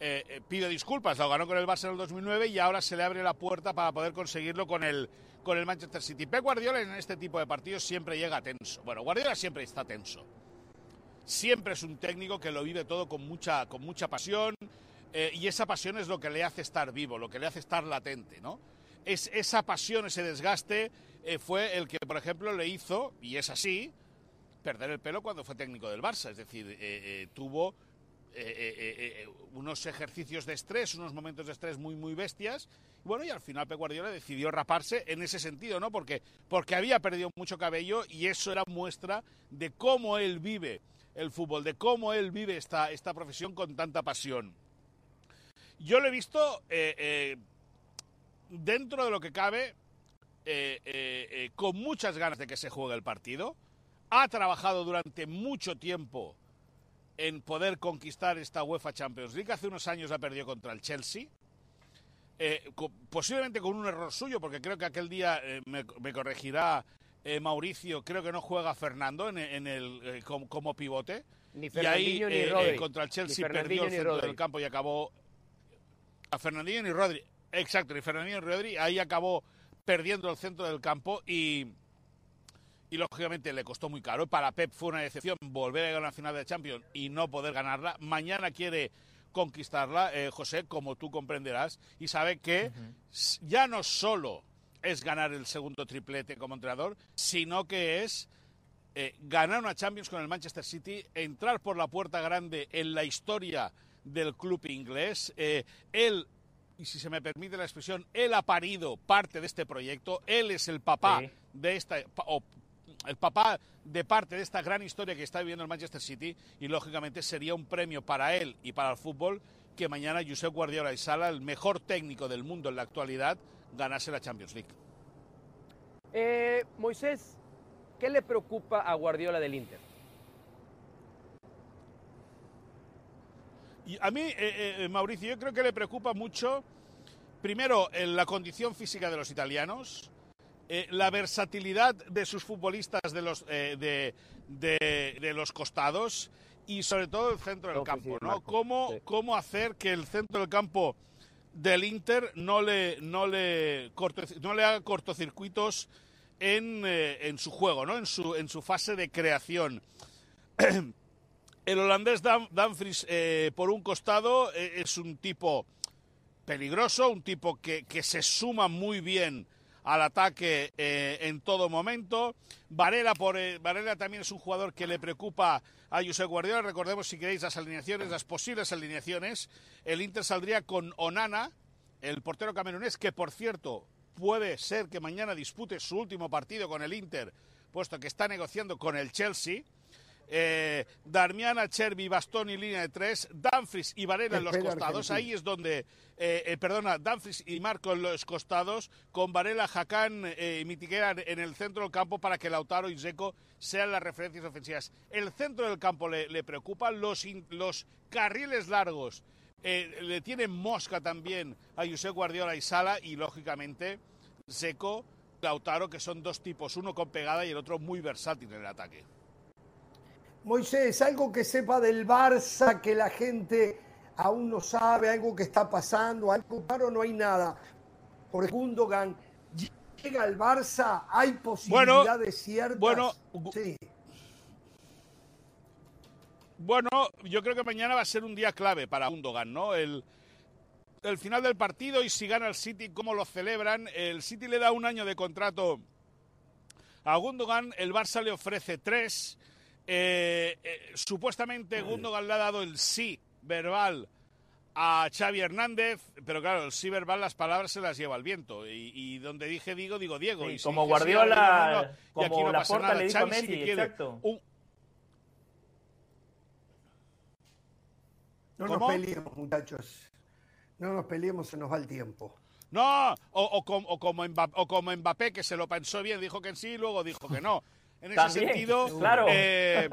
eh, eh, pido disculpas, lo ganó con el Barça en el 2009 y ahora se le abre la puerta para poder conseguirlo con el, con el Manchester City. Pep Guardiola en este tipo de partidos siempre llega tenso. Bueno, Guardiola siempre está tenso. Siempre es un técnico que lo vive todo con mucha, con mucha pasión eh, y esa pasión es lo que le hace estar vivo, lo que le hace estar latente, ¿no? Es, esa pasión, ese desgaste fue el que, por ejemplo, le hizo, y es así, perder el pelo cuando fue técnico del Barça. Es decir, tuvo eh, eh, eh, unos ejercicios de estrés, unos momentos de estrés muy, muy bestias. Y bueno, y al final Pep Guardiola decidió raparse en ese sentido, ¿no? Porque, porque había perdido mucho cabello y eso era muestra de cómo él vive el fútbol, de cómo él vive esta, esta profesión con tanta pasión. Yo lo he visto dentro de lo que cabe, con muchas ganas de que se juegue el partido. Ha trabajado durante mucho tiempo en poder conquistar esta UEFA Champions League. Hace unos años la perdió contra el Chelsea. Eh, posiblemente con un error suyo, porque creo que aquel día eh, me, corregirá eh, Mauricio, creo que no juega Fernando en, el, como, pivote. Ni y ahí ni contra el Chelsea perdió el centro del campo y acabó. A Fernandinho ni Rodri. Exacto, ni Fernandinho ni Rodri. Ahí acabó perdiendo el centro del campo y y lógicamente le costó muy caro. Para Pep fue una decepción volver a ganar la final de Champions y no poder ganarla. Mañana quiere conquistarla, eh, José, como tú comprenderás, y sabe que ya no solo es ganar el segundo triplete como entrenador, sino que es eh, ganar una Champions con el Manchester City, entrar por la puerta grande en la historia del club inglés. Eh, él, y si se me permite la expresión, él ha parido parte de este proyecto, él es el papá de esta, el papá de parte de esta gran historia que está viviendo el Manchester City y lógicamente sería un premio para él y para el fútbol que mañana Josep Guardiola y Sala, el mejor técnico del mundo en la actualidad, ganase la Champions League. Eh, Moisés, ¿qué le preocupa a Guardiola del Inter? Y a mí, eh, eh, Mauricio, yo creo que le preocupa mucho, primero, la condición física de los italianos, eh, la versatilidad de sus futbolistas de los, de, de, los costados y sobre todo el centro del campo, ¿no? ¿Cómo, ¿Cómo hacer que el centro del campo del Inter no le, no le, no le haga cortocircuitos en, en, su juego, ¿no? en, su, en su fase de creación? *clears throat* el holandés Danfries, por un costado, es un tipo peligroso, un tipo que, que se suma muy bien al ataque eh, en todo momento. Varela, por, eh, Varela también es un jugador que le preocupa a José Guardiola. Recordemos, si queréis, las alineaciones, las posibles alineaciones. El Inter saldría con Onana, el portero camerunés, que por cierto puede ser que mañana dispute su último partido con el Inter, puesto que está negociando con el Chelsea eh, Darmiana, Cherby, Bastoni, línea de tres, Danfries y Varela en los costados. Ahí es donde, eh, eh, perdona, Danfries y Marco en los costados, con Varela, Jacán eh, y Mitiguera en el centro del campo para que Lautaro y Zeco sean las referencias ofensivas. El centro del campo le, le preocupa, los, los carriles largos le tienen mosca también a José Guardiola y Sala y, lógicamente, Zeco, Lautaro, que son dos tipos, uno con pegada y el otro muy versátil en el ataque. Moisés, algo que sepa del Barça, que la gente aún no sabe, algo que está pasando, algo claro, no hay nada. Por Gundogan llega al Barça, hay posibilidades ciertas. Bueno, sí. Bueno, yo creo que mañana va a ser un día clave para Gundogan, ¿no? El, el final del partido y si gana el City, cómo lo celebran. El City le da un año de contrato a Gundogan, el Barça le ofrece tres. Eh, eh, supuestamente Gundogan le ha dado el sí verbal a Xavi Hernández, pero claro, el sí verbal las palabras se las lleva al viento. Y, donde dije digo, digo Diego. y como Guardiola, como la porta le dijo a Messi, exacto. No nos peleemos, muchachos. No nos peleemos, se nos va el tiempo. No, o, como Mbappé, o como Mbappé, que se lo pensó bien, dijo que sí, y luego dijo que no. En ese sentido, *laughs* eh,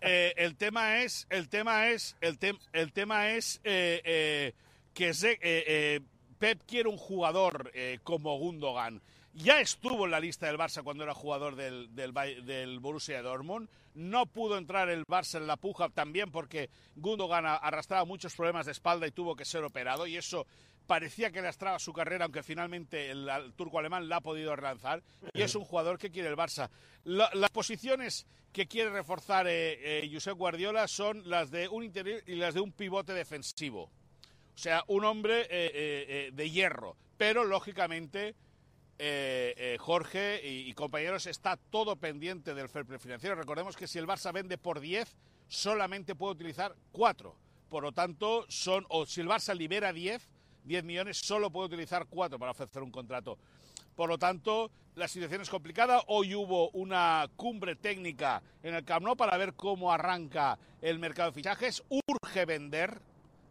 eh, el tema es, el tema es, el, el tema es eh, que Pep quiere un jugador como Gundogan. Ya estuvo en la lista del Barça cuando era jugador del, del, del, Borussia Dortmund. No pudo entrar el Barça en la puja también porque Gundogan arrastraba muchos problemas de espalda y tuvo que ser operado. Y eso parecía que lastraba su carrera, aunque finalmente el, turco alemán la ha podido relanzar. Y es un jugador que quiere el Barça. las posiciones que quiere reforzar eh, eh, Josep Guardiola son las de un interior y las de un pivote defensivo. O sea, un hombre eh, de hierro. Pero, lógicamente, Jorge y, compañeros, está todo pendiente del fair play financiero. Recordemos que si el Barça vende por 10, solamente puede utilizar 4. Por lo tanto, son, o si el Barça libera 10, 10 millones, solo puede utilizar 4 para ofrecer un contrato. Por lo tanto, la situación es complicada. Hoy hubo una cumbre técnica en el Camp para ver cómo arranca el mercado de fichajes. Urge vender.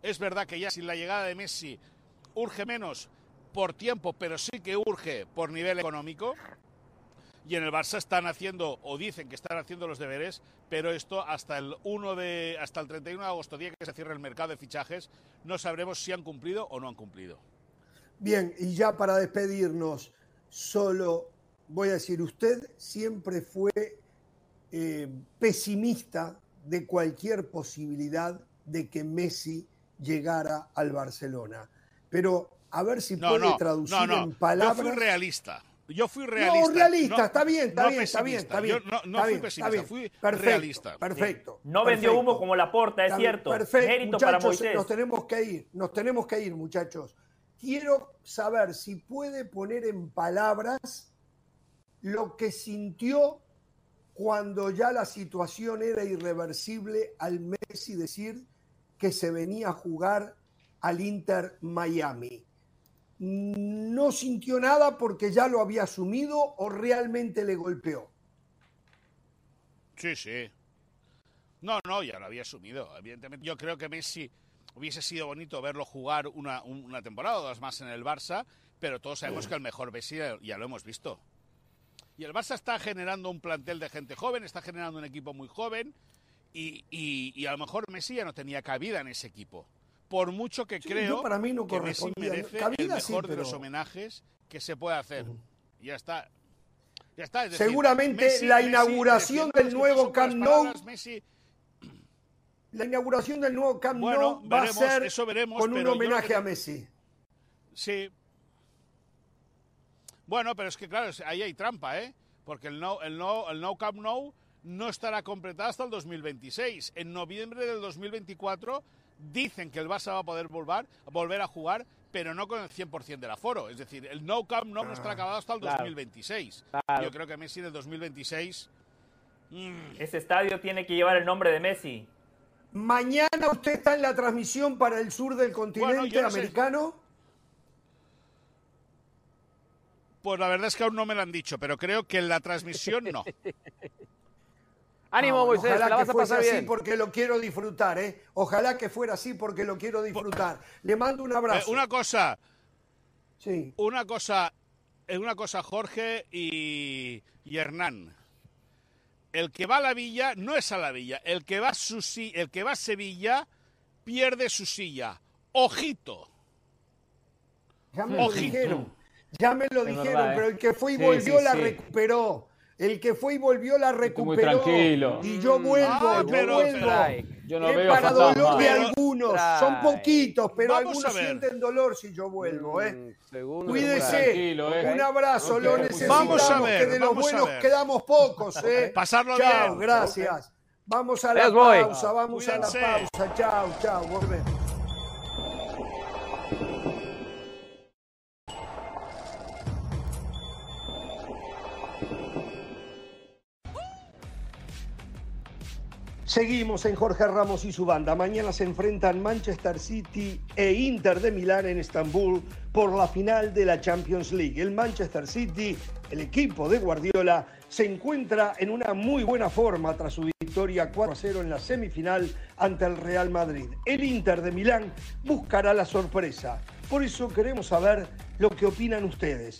Es verdad que ya sin la llegada de Messi urge menos por tiempo, pero sí que urge por nivel económico y en el Barça están haciendo o dicen que están haciendo los deberes, pero esto hasta el 1 de hasta el 31 de agosto, día que se cierre el mercado de fichajes, no sabremos si han cumplido o no han cumplido. Bien, y ya para despedirnos, solo voy a decir, usted siempre fue eh, pesimista de cualquier posibilidad de que Messi llegara al Barcelona. Pero a ver si puede traducir en palabras. Yo fui realista. Yo fui realista. No, realista, está bien, está bien, está bien, está bien. Yo no, fui pesimista, fui realista. Perfecto. No vendió humo como la porta, es cierto. Perfecto. muchachos, Nos tenemos que ir, nos tenemos que ir, muchachos. Quiero saber si puede poner en palabras lo que sintió cuando ya la situación era irreversible al Messi decir que se venía a jugar al Inter Miami no sintió nada porque ya lo había asumido o realmente le golpeó? Sí, sí. No, no, ya lo había asumido. Evidentemente, yo creo que Messi hubiese sido bonito verlo jugar una, temporada o dos más en el Barça, pero todos sabemos que el mejor Messi ya lo hemos visto. Y el Barça está generando un plantel de gente joven, está generando un equipo muy joven y, y a lo mejor Messi ya no tenía cabida en ese equipo por mucho que creo para mí no que Messi merece el mejor de los homenajes que se puede hacer. Ya está. Seguramente la inauguración del nuevo Camp Nou. La inauguración del nuevo Camp Nou va a ser con un homenaje a Messi. Sí. Bueno, pero es que claro, ahí hay trampa, ¿eh? Porque el no, el no, el no Camp Nou no estará completado hasta el 2026. En noviembre del 2024 dicen que el Barça va a poder volver, volver a jugar, pero no con el 100% del aforo. Es decir, el No Camp no, estará ah, acabado hasta el 2026. Yo creo que Messi en el 2026... Ese estadio tiene que llevar el nombre de Messi. Mañana usted está en la transmisión para el sur del continente americano. Pues la verdad es que aún no me lo han dicho, pero creo que en la transmisión no. *laughs* Ánimo, Moisés, ojalá la vas que a pasar así porque lo quiero disfrutar, ¿eh? Ojalá que fuera así porque lo quiero disfrutar. Le mando un abrazo. Eh, una cosa. Sí. Una cosa, eh, una cosa, Jorge y, Hernán. El que va a la villa no es a la villa. El que va a, su, el que va a Sevilla pierde su silla. Ojito. Ya me lo dijeron. Ya me lo dijeron, pero el que fue y volvió la recuperó. El que fue y volvió la recuperó. Muy tranquilo. Y yo vuelvo, ah, yo vuelvo. Yo no veo para dolor de algunos. Son poquitos, pero algunos sienten dolor si yo vuelvo. ¿eh? Mm, Cuídese. ¿eh? Un abrazo, lo necesitamos. Vamos a ver, que de los buenos quedamos pocos. *laughs* ¿eh? Pasarlo chao, gracias. Vamos a la pausa, vamos a la pausa. Chao, chao, volvemos. Seguimos en Jorge Ramos y su banda. Mañana se enfrentan Manchester City e Inter de Milán en Estambul por la final de la Champions League. El Manchester City, el equipo de Guardiola, se encuentra en una muy buena forma tras su victoria 4-0 en la semifinal ante el Real Madrid. El Inter de Milán buscará la sorpresa. Por eso queremos saber lo que opinan ustedes.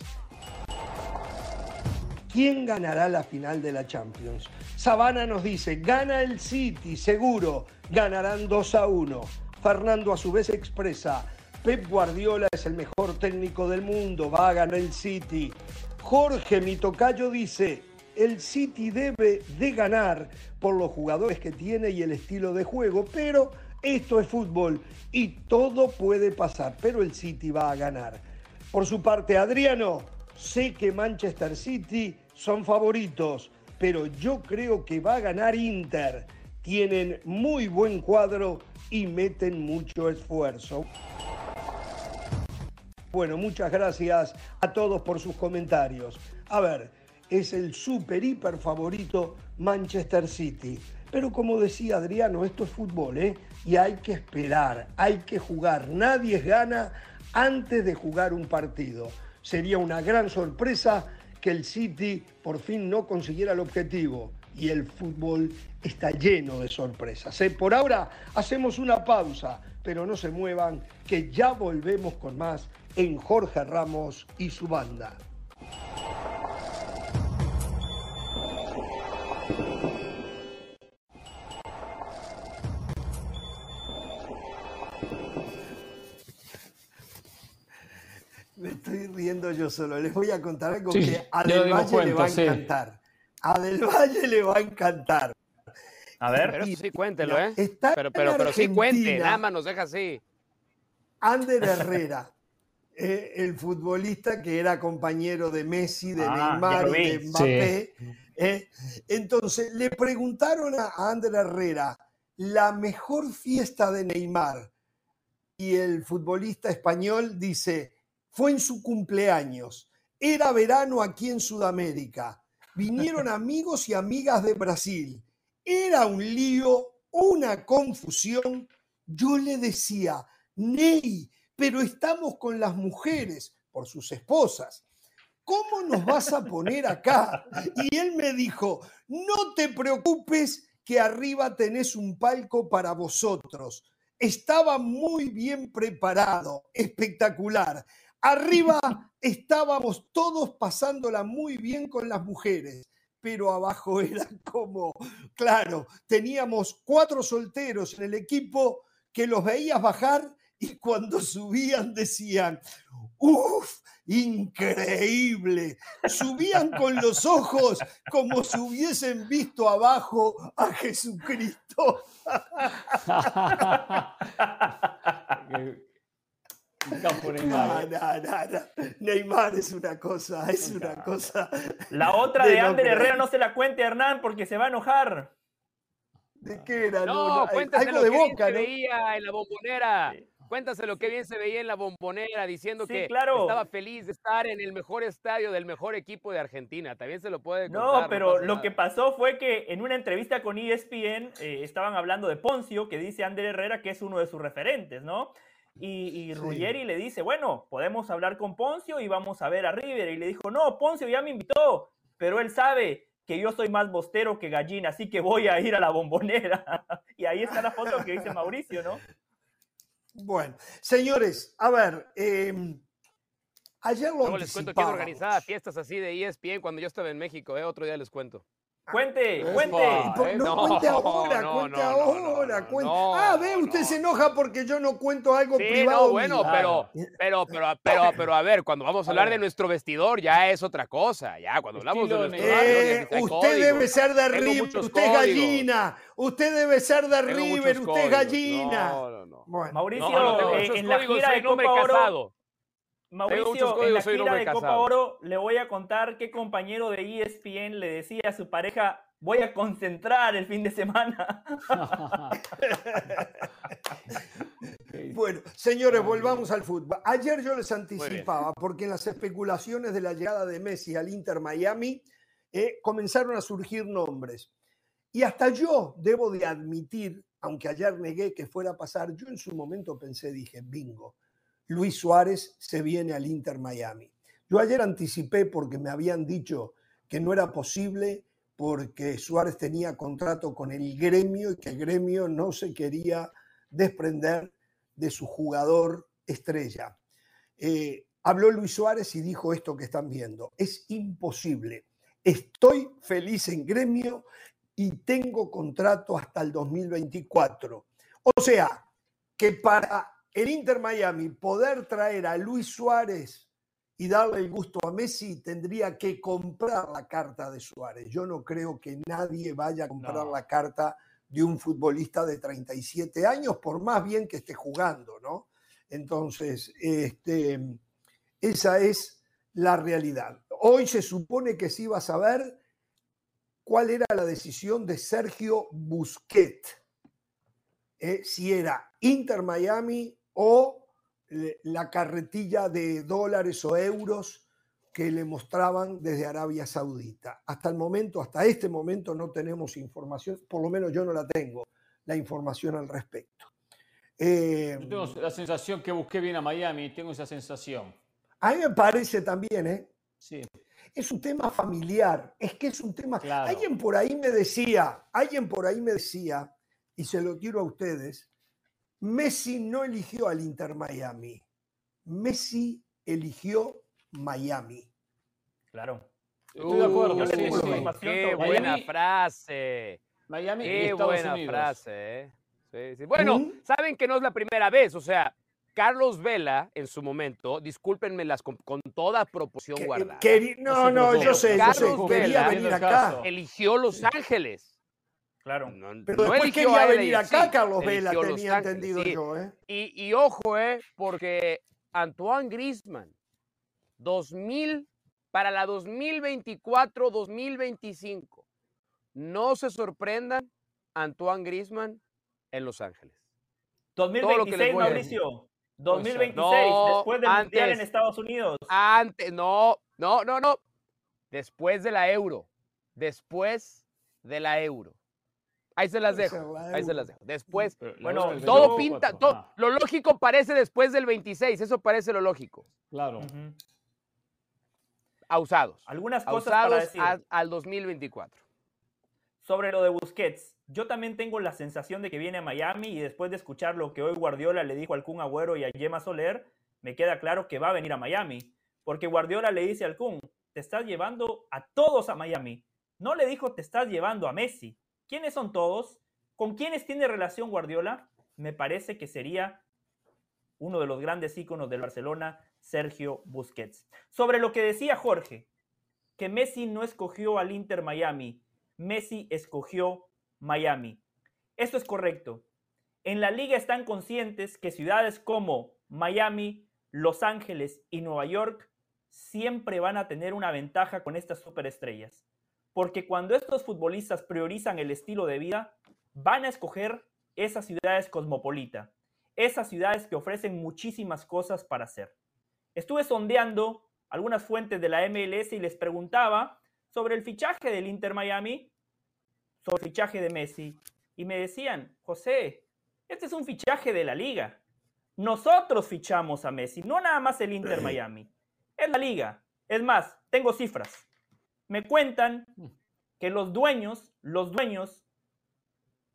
¿Quién ganará la final de la Champions? Sabana nos dice, gana el City, seguro, ganarán 2 a 1. Fernando a su vez expresa, Pep Guardiola es el mejor técnico del mundo, va a ganar el City. Jorge Mitocayo dice, el City debe de ganar por los jugadores que tiene y el estilo de juego, pero esto es fútbol y todo puede pasar, pero el City va a ganar. Por su parte, Adriano, sé que Manchester City son favoritos pero yo creo que va a ganar Inter. Tienen muy buen cuadro y meten mucho esfuerzo. Bueno, muchas gracias a todos por sus comentarios. A ver, es el super hiper favorito Manchester City. Pero como decía Adriano, esto es fútbol, ¿eh? Y hay que esperar, hay que jugar. Nadie gana antes de jugar un partido. Sería una gran sorpresa que el City por fin no consiguiera el objetivo y el fútbol está lleno de sorpresas. ¿eh? Por ahora hacemos una pausa, pero no se muevan, que ya volvemos con más en Jorge Ramos y su banda. Me estoy riendo yo solo. Les voy a contar algo que a Del Valle le va a encantar. A Del Valle le va a encantar. A ver, pero sí, cuéntelo, ¿eh? pero, pero, pero sí cuente, nada más nos deja así. Ander *laughs* Herrera, eh, el futbolista que era compañero de Messi, de ah, Neymar y de Mbappé. Eh, entonces, le preguntaron a Ander Herrera la mejor fiesta de Neymar. Y el futbolista español dice, fue en su cumpleaños. Era verano aquí en Sudamérica. Vinieron *laughs* amigos y amigas de Brasil. Era un lío, una confusión. Yo le decía, Ney, pero estamos con las mujeres, por sus esposas. ¿Cómo nos vas a poner acá? Y él me dijo, no te preocupes que arriba tenés un palco para vosotros. Estaba muy bien preparado, espectacular. Arriba estábamos todos pasándola muy bien con las mujeres, pero abajo *laughs* era como, claro, teníamos cuatro solteros en el equipo que los veías bajar y cuando *laughs* subían decían, ¡Uf! Increíble. Subían con los ojos como si hubiesen visto abajo a Jesucristo. *laughs* Neymar. Neymar es una cosa, es una cosa. La otra de, Ander Herrera no se la cuente Hernán porque se va a enojar. ¿De qué era? No, no algo de boca, ¿no? veía en la bombonera. Cuéntaselo qué bien se veía en la bombonera diciendo que estaba feliz de estar en el mejor estadio del mejor equipo de Argentina. También se lo puede contar. No, pero lo que pasó fue que en una entrevista con ESPN eh, estaban hablando de Poncio, que dice Ander Herrera que es uno de sus referentes, ¿no? Y, Ruggeri le dice, bueno, podemos hablar con Poncio y vamos a ver a River. Y le dijo, no, Poncio ya me invitó, pero él sabe que yo soy más bostero que gallina, así que voy a ir a la bombonera. *laughs* y ahí está la foto que dice Mauricio, ¿no? Bueno, señores, a ver, em, ayer lo Luego les cuento quién organizaba fiestas así de ESPN cuando yo estaba en México, ¿eh? otro día les cuento. Cuente, cuente. no, cuente ahora, cuente ahora. Cuente. ah, ve, usted se enoja porque yo no cuento algo privado. No, bueno, pero, pero, pero, pero, pero, a ver, cuando vamos a hablar de nuestro vestidor ya es otra cosa. Ya, cuando hablamos de nuestro eh, Usted debe ser de River, usted es gallina. Usted debe ser de River, usted es gallina. No, no, no. Bueno. Mauricio, eh, en la gira de Copa Oro, Mauricio, en la gira de Copa Oro le voy a contar qué compañero de ESPN le decía a su pareja, voy a concentrar el fin de semana. *laughs* bueno, señores, volvamos al fútbol. Ayer yo les anticipaba, porque en las especulaciones de la llegada de Messi al Inter Miami eh, comenzaron a surgir nombres. Y hasta yo debo de admitir, aunque ayer negué que fuera a pasar, yo en su momento pensé, dije, bingo Luis Suárez se viene al Inter Miami. Yo ayer anticipé porque me habían dicho que no era posible porque Suárez tenía contrato con el gremio y que el gremio no se quería desprender de su jugador estrella. Eh, habló Luis Suárez y dijo esto que están viendo. Es imposible. Estoy feliz en gremio y tengo contrato hasta el 2024. O sea, que para el Inter Miami poder traer a Luis Suárez y darle el gusto a Messi, tendría que comprar la carta de Suárez. Yo no creo que nadie vaya a comprar la carta de un futbolista de 37 años, por más bien que esté jugando, ¿no? Entonces, este, esa es la realidad. Hoy se supone que se iba a saber cuál era la decisión de Sergio Busquets, eh, si era Inter Miami o la carretilla de dólares o euros que le mostraban desde Arabia Saudita. Hasta el momento, hasta este momento no tenemos información, por lo menos yo no la tengo, la información al respecto. Eh, yo tengo la sensación que busqué bien a Miami, tengo esa sensación. A mí me parece también, ¿eh? Sí. Es un tema familiar, es que es un tema... Alguien por ahí me decía, alguien por ahí me decía, y se lo quiero a ustedes, Messi no eligió al Inter Miami. Messi eligió Miami. Claro. Estoy de acuerdo. Qué buena frase. Miami Qué buena frase. ¿eh? Bueno, ¿Mm? saben que no es la primera vez. O sea, Carlos Vela, en su momento, discúlpenme las con, toda proporción guardada. no, no, yo sé, Carlos yo sé. Vela venir acá. eligió Los Ángeles. Claro. Pero después quería venir acá, Carlos Vela, tenía entendido yo. ¿eh? Y, ojo, ¿eh? porque Antoine Grisman, 2000, para la 2024-2025, no se sorprendan Antoine Grisman en Los Ángeles. 2026, Mauricio. 2026, después del Mundial en Estados Unidos. Antes, no, no, no, no. Después de la Euro. Después de la Euro. Ahí se las dejo. Ahí se las dejo. Después, bueno, todo pinta, todo, lo lógico parece después del 26, eso parece lo lógico. Claro. Ausados. Algunas cosas para decir. al 2024. Sobre lo de Busquets, yo también tengo la sensación de que viene a Miami y después de escuchar lo que hoy Guardiola le dijo al Kun Agüero y a Gemma Soler, me queda claro que va a venir a Miami. Porque Guardiola le dice al Kun, te estás llevando a todos a Miami. No le dijo, te estás llevando a Messi. ¿Quiénes son todos? ¿Con quiénes tiene relación Guardiola? Me parece que sería uno de los grandes íconos del Barcelona, Sergio Busquets. Sobre lo que decía Jorge, que Messi no escogió al Inter Miami, Messi escogió Miami. Esto es correcto. En la liga están conscientes que ciudades como Miami, Los Ángeles y Nueva York siempre van a tener una ventaja con estas superestrellas. Porque cuando estos futbolistas priorizan el estilo de vida, van a escoger esas ciudades cosmopolita, esas ciudades que ofrecen muchísimas cosas para hacer. Estuve sondeando algunas fuentes de la MLS y les preguntaba sobre el fichaje del Inter Miami, sobre el fichaje de Messi, y me decían, José, este es un fichaje de la liga. Nosotros fichamos a Messi, no nada más el Inter Miami. Es la liga. Es más, tengo cifras. Me cuentan que los dueños, los dueños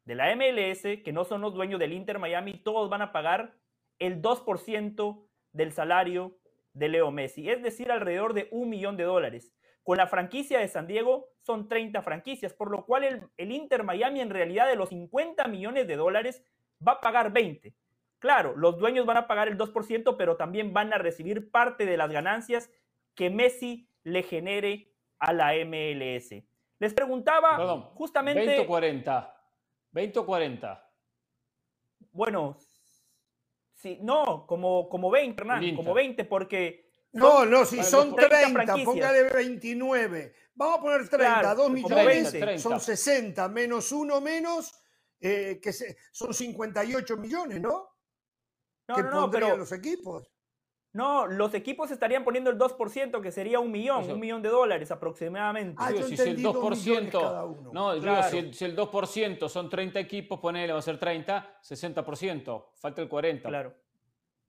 de la MLS, que no son los dueños del Inter Miami, todos van a pagar el 2% del salario de Leo Messi, es decir, alrededor de un millón de dólares. Con la franquicia de San Diego son 30 franquicias, por lo cual el, el, Inter Miami en realidad de los 50 millones de dólares va a pagar 20. Claro, los dueños van a pagar el 2%, pero también van a recibir parte de las ganancias que Messi le genere a la MLS. Les preguntaba Perdón, justamente... 20 o 40. 20 o 40. Bueno, sí, no, como, como 20, Hernán, como 20, porque... No, no, si son 30, 30 póngale 29. Vamos a poner 30, claro, 2 millones, 20, son 60, menos uno menos, eh, que se, son 58 millones, ¿no? No, que no, no, pero los equipos. No, los equipos estarían poniendo el 2%, que sería un millón, Eso. un millón de dólares aproximadamente. Ah, yo si, el 2%, cada uno. No, claro. digo, si, si, el 2% son 30 equipos, ponele, va a ser 30, 60%, falta el 40%. Claro,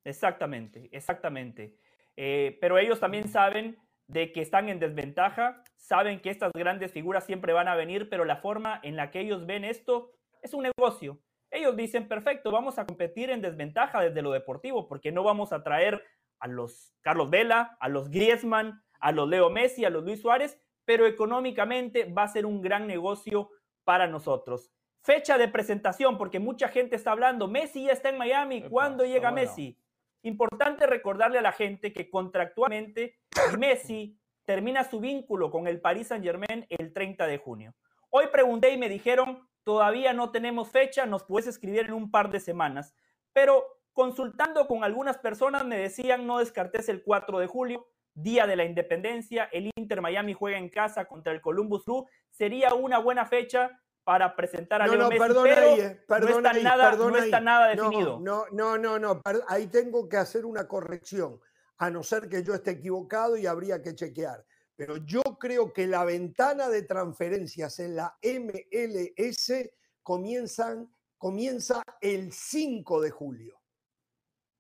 exactamente, exactamente. Eh, pero ellos también saben de que están en desventaja, saben que estas grandes figuras siempre van a venir, pero la forma en la que ellos ven esto es un negocio. Ellos dicen, perfecto, vamos a competir en desventaja desde lo deportivo, porque no vamos a traer a los Carlos Vela, a los Griezmann, a los Leo Messi, a los Luis Suárez, pero económicamente va a ser un gran negocio para nosotros. Fecha de presentación, porque mucha gente está hablando, Messi ya está en Miami, ¿cuándo llega bueno. Messi? Importante recordarle a la gente que contractualmente Messi termina su vínculo con el Paris Saint Germain el 30 de junio. Hoy pregunté y me dijeron, todavía no tenemos fecha, nos puedes escribir en un par de semanas, pero Consultando con algunas personas me decían no descartes el 4 de julio, Día de la Independencia, el Inter Miami juega en casa contra el Columbus Blue, sería una buena fecha para presentar a no, Leo no, Messi, pero ahí, eh, no, está ahí, nada, no está ahí. nada definido. No, no, no, no, no, ahí tengo que hacer una corrección, a no ser que yo esté equivocado y habría que chequear. Pero yo creo que la ventana de transferencias en la MLS comienzan, comienza el 5 de julio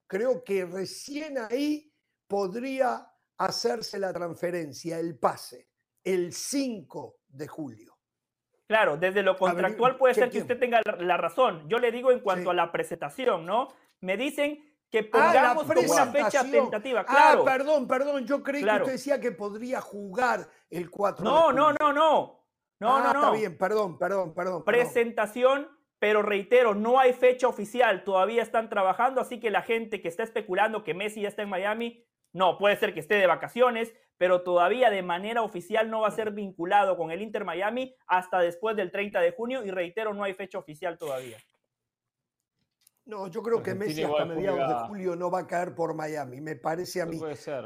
creo que recién ahí podría hacerse la transferencia, el pase, el 5 de julio. Claro, desde lo contractual puede ser que usted tenga la razón. Yo le digo en cuanto sí. a la presentación, ¿no? Me dicen que pongamos ah, una fecha tentativa. Claro. Ah, perdón, perdón, yo creí claro. que usted decía que podría jugar el 4 no, de julio. No, no, no, no. ah, no, no. Está bien, perdón, perdón, perdón. Presentación pero reitero, no hay fecha oficial, todavía están trabajando, así que la gente que está especulando que Messi ya está en Miami, no, puede ser que esté de vacaciones, pero todavía de manera oficial no va a ser vinculado con el Inter Miami hasta después del 30 de junio y reitero, no hay fecha oficial todavía. No, yo creo que Messi hasta mediados de julio no va a caer por Miami, me parece a mí.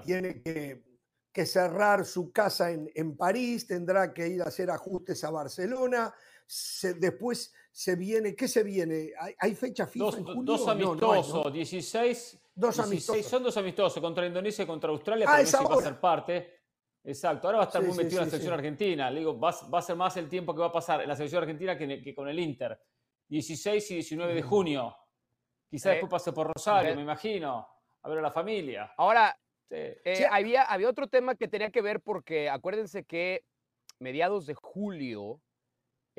Tiene que, que cerrar su casa en, en, París, tendrá que ir a hacer ajustes a Barcelona, se, después se viene, ¿qué se viene? ¿Hay, hay fecha FIFA dos, en julio? Dos amistosos, no, no, 16, dos 16, amistosos. son dos amistosos contra Indonesia y contra Australia, ah, pero Messi va a ser parte. Exacto, ahora va a estar sí, muy metido sí, en la selección sí, argentina. Le digo, va, va, a ser más el tiempo que va a pasar en la selección argentina que, que con el Inter. 16 y 19 de junio. Quizás eh, después pase por Rosario, eh, me imagino, a ver a la familia. Ahora, eh, había, había otro tema que tenía que ver porque acuérdense que mediados de julio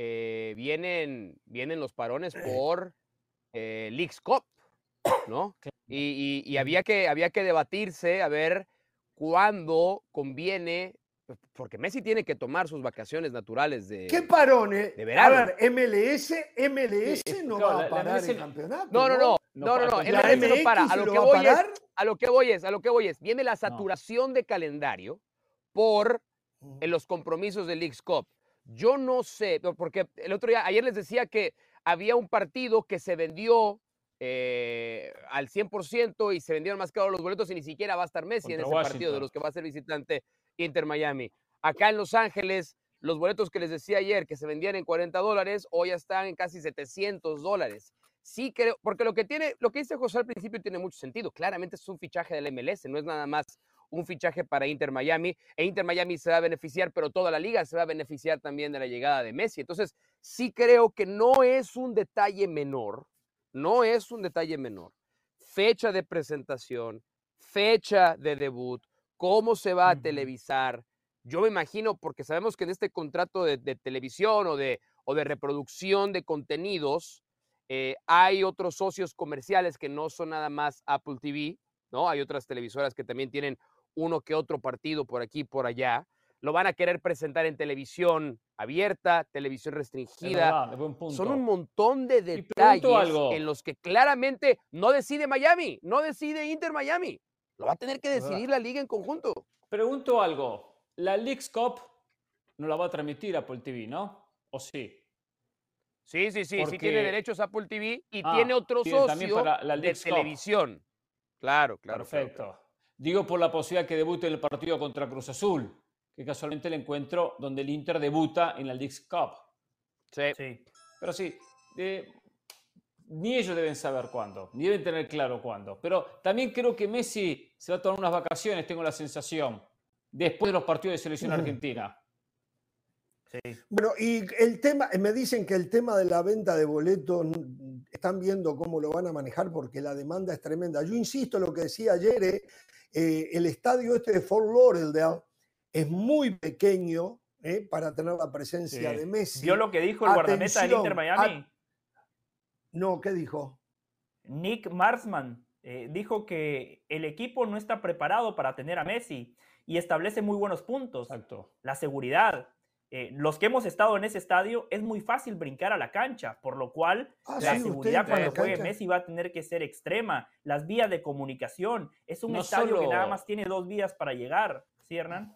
eh, vienen, vienen los parones por eh, Leagues Cup, ¿no? Y, y, y, había, que, había que debatirse a ver cuándo conviene, pues, porque Messi tiene que tomar sus vacaciones naturales de ¿Qué parones? De verano. A ver, MLS, MLS no va a parar el campeonato. No, no, no, no, no, no, MLS no para. A lo, que voy es, a lo que voy es, a lo que voy es, viene la saturación de calendario por en los compromisos del League's Cup. Yo no sé, porque el otro día, ayer les decía que había un partido que se vendió eh, al 100% y se vendieron más caros los boletos y ni siquiera va a estar Messi en ese partido de los que va a ser visitante Inter Miami. Acá en Los Ángeles, los boletos que les decía ayer que se vendían en 40 dólares, hoy están en casi 700 dólares. Sí creo, porque lo que tiene, lo que dice José al principio tiene mucho sentido. Claramente es un fichaje del MLS, no es nada más un fichaje para Inter Miami. E Inter Miami se va a beneficiar, pero toda la liga se va a beneficiar también de la llegada de Messi. Entonces, sí creo que no es un detalle menor, no es un detalle menor. Fecha de presentación, fecha de debut, cómo se va a televisar. Yo me imagino, porque sabemos que en este contrato de, televisión o de, o de reproducción de contenidos, eh, hay otros socios comerciales que no son nada más Apple TV, ¿no? Hay otras televisoras que también tienen uno que otro partido por aquí, por allá. Lo van a querer presentar en televisión abierta, televisión restringida. Son un montón de detalles en los que claramente no decide Miami, no decide Inter Miami. Lo va a tener que decidir la liga en conjunto. Pregunto algo. La League's Cup no la va a transmitir Apple TV, ¿no? ¿O sí? Sí, sí, sí, sí tiene derechos Apple TV y ah, tiene otro socio de televisión. Claro, claro. Perfecto. Digo por la posibilidad que debute en el partido contra Cruz Azul, que casualmente el encuentro donde el Inter debuta en la League's Cup. Sí. Pero sí, ni ellos deben saber cuándo, ni deben tener claro cuándo. Pero también creo que Messi se va a tomar unas vacaciones, tengo la sensación, después de los partidos de selección argentina. Sí. Bueno, y el tema, me dicen que el tema de la venta de boletos, están viendo cómo lo van a manejar porque la demanda es tremenda. Yo insisto en lo que decía ayer, eh, eh, el estadio este de Fort Lauderdale es muy pequeño eh, para tener la presencia de Messi. ¿Vio lo que dijo el guardameta del Inter Miami? No, ¿qué dijo? Nick Marsman eh, dijo que el equipo no está preparado para tener a Messi y establece muy buenos puntos. Exacto. La seguridad, eh, los que hemos estado en ese estadio, es muy fácil brincar a la cancha, por lo cual ah, la seguridad cuando juegue Messi va a tener que ser extrema. Las vías de comunicación, es un estadio que nada más tiene dos vías para llegar, ¿sí, Hernán?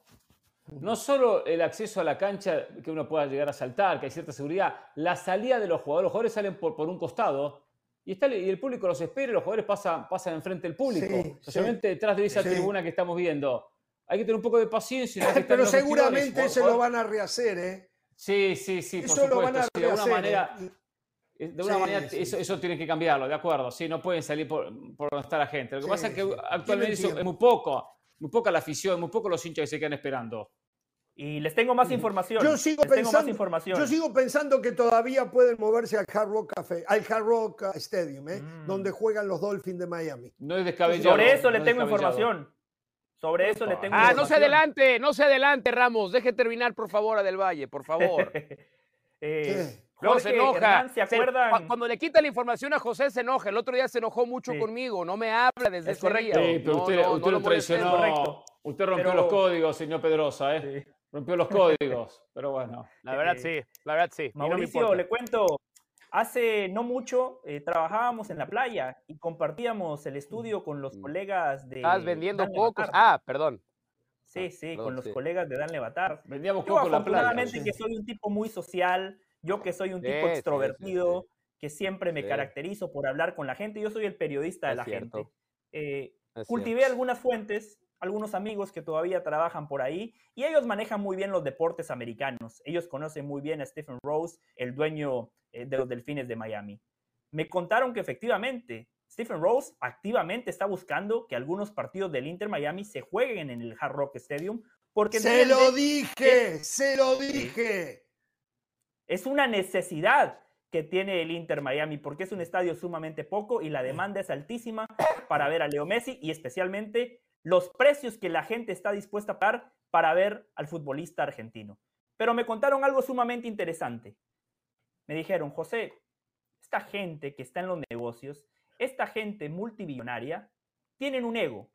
No solo el acceso a la cancha que uno pueda llegar a saltar, que hay cierta seguridad, la salida de los jugadores, los jugadores salen por, por un costado y, está, y el público los espera y los jugadores pasan, pasan enfrente del público, especialmente detrás de esa tribuna que estamos viendo hay que tener un poco de paciencia. *laughs* Pero seguramente se lo van a rehacer, ¿eh? Sí, sí, sí, por supuesto. Lo van a de alguna manera, ¿eh? de una manera eso, eso, tiene que cambiarlo, de acuerdo. Sí, no pueden salir por, por donde está la gente. Lo que pasa es que actualmente es muy poco, muy poca la afición, muy poco los hinchas que se quedan esperando. Y les tengo más información. Yo sigo, pensando, información. yo sigo pensando que todavía pueden moverse al Hard Rock Café, al Hard Rock Stadium, ¿eh? mm. donde juegan los Dolphins de Miami. No es descabellado. Sobre eso le tengo información. Sobre eso le tengo. Ah, no se adelante, no se adelante, Ramos. Deje terminar, por favor, a Del Valle, por favor. *laughs* eh, se enoja. ¿se acuerdan? cuando le quita la información a José, se enoja. El otro día se enojó mucho conmigo. No me habla desde es correcto. Sí, pero usted, usted lo traicionó. Usted rompió los códigos, señor Pedrosa, ¿eh? Rompió los códigos. pero bueno. La verdad, sí. La verdad, sí. Mauricio, le cuento. Hace no mucho eh, trabajábamos en la playa y compartíamos el estudio con los mm. colegas de. Estás vendiendo pocos. Ah, perdón. Sí, sí, con los colegas de Dan Levatar. Vendíamos poco la playa. que soy un tipo muy social, yo que soy un tipo extrovertido, que siempre me caracterizo por hablar con la gente, yo soy el periodista de la gente. Eh, cultivé algunas fuentes algunos amigos que todavía trabajan por ahí y ellos manejan muy bien los deportes americanos. Ellos conocen muy bien a Stephen Rose, el dueño de los Delfines de Miami. Me contaron que efectivamente Stephen Rose activamente está buscando que algunos partidos del Inter Miami se jueguen en el Hard Rock Stadium porque se lo dije, se lo dije. Es una necesidad que tiene el Inter Miami porque es un estadio sumamente poco y la demanda es altísima para ver a Leo Messi y especialmente los precios que la gente está dispuesta a pagar para ver al futbolista argentino. Pero me contaron algo sumamente interesante. Me dijeron, José, esta gente que está en los negocios, esta gente multibillonaria, tienen un ego.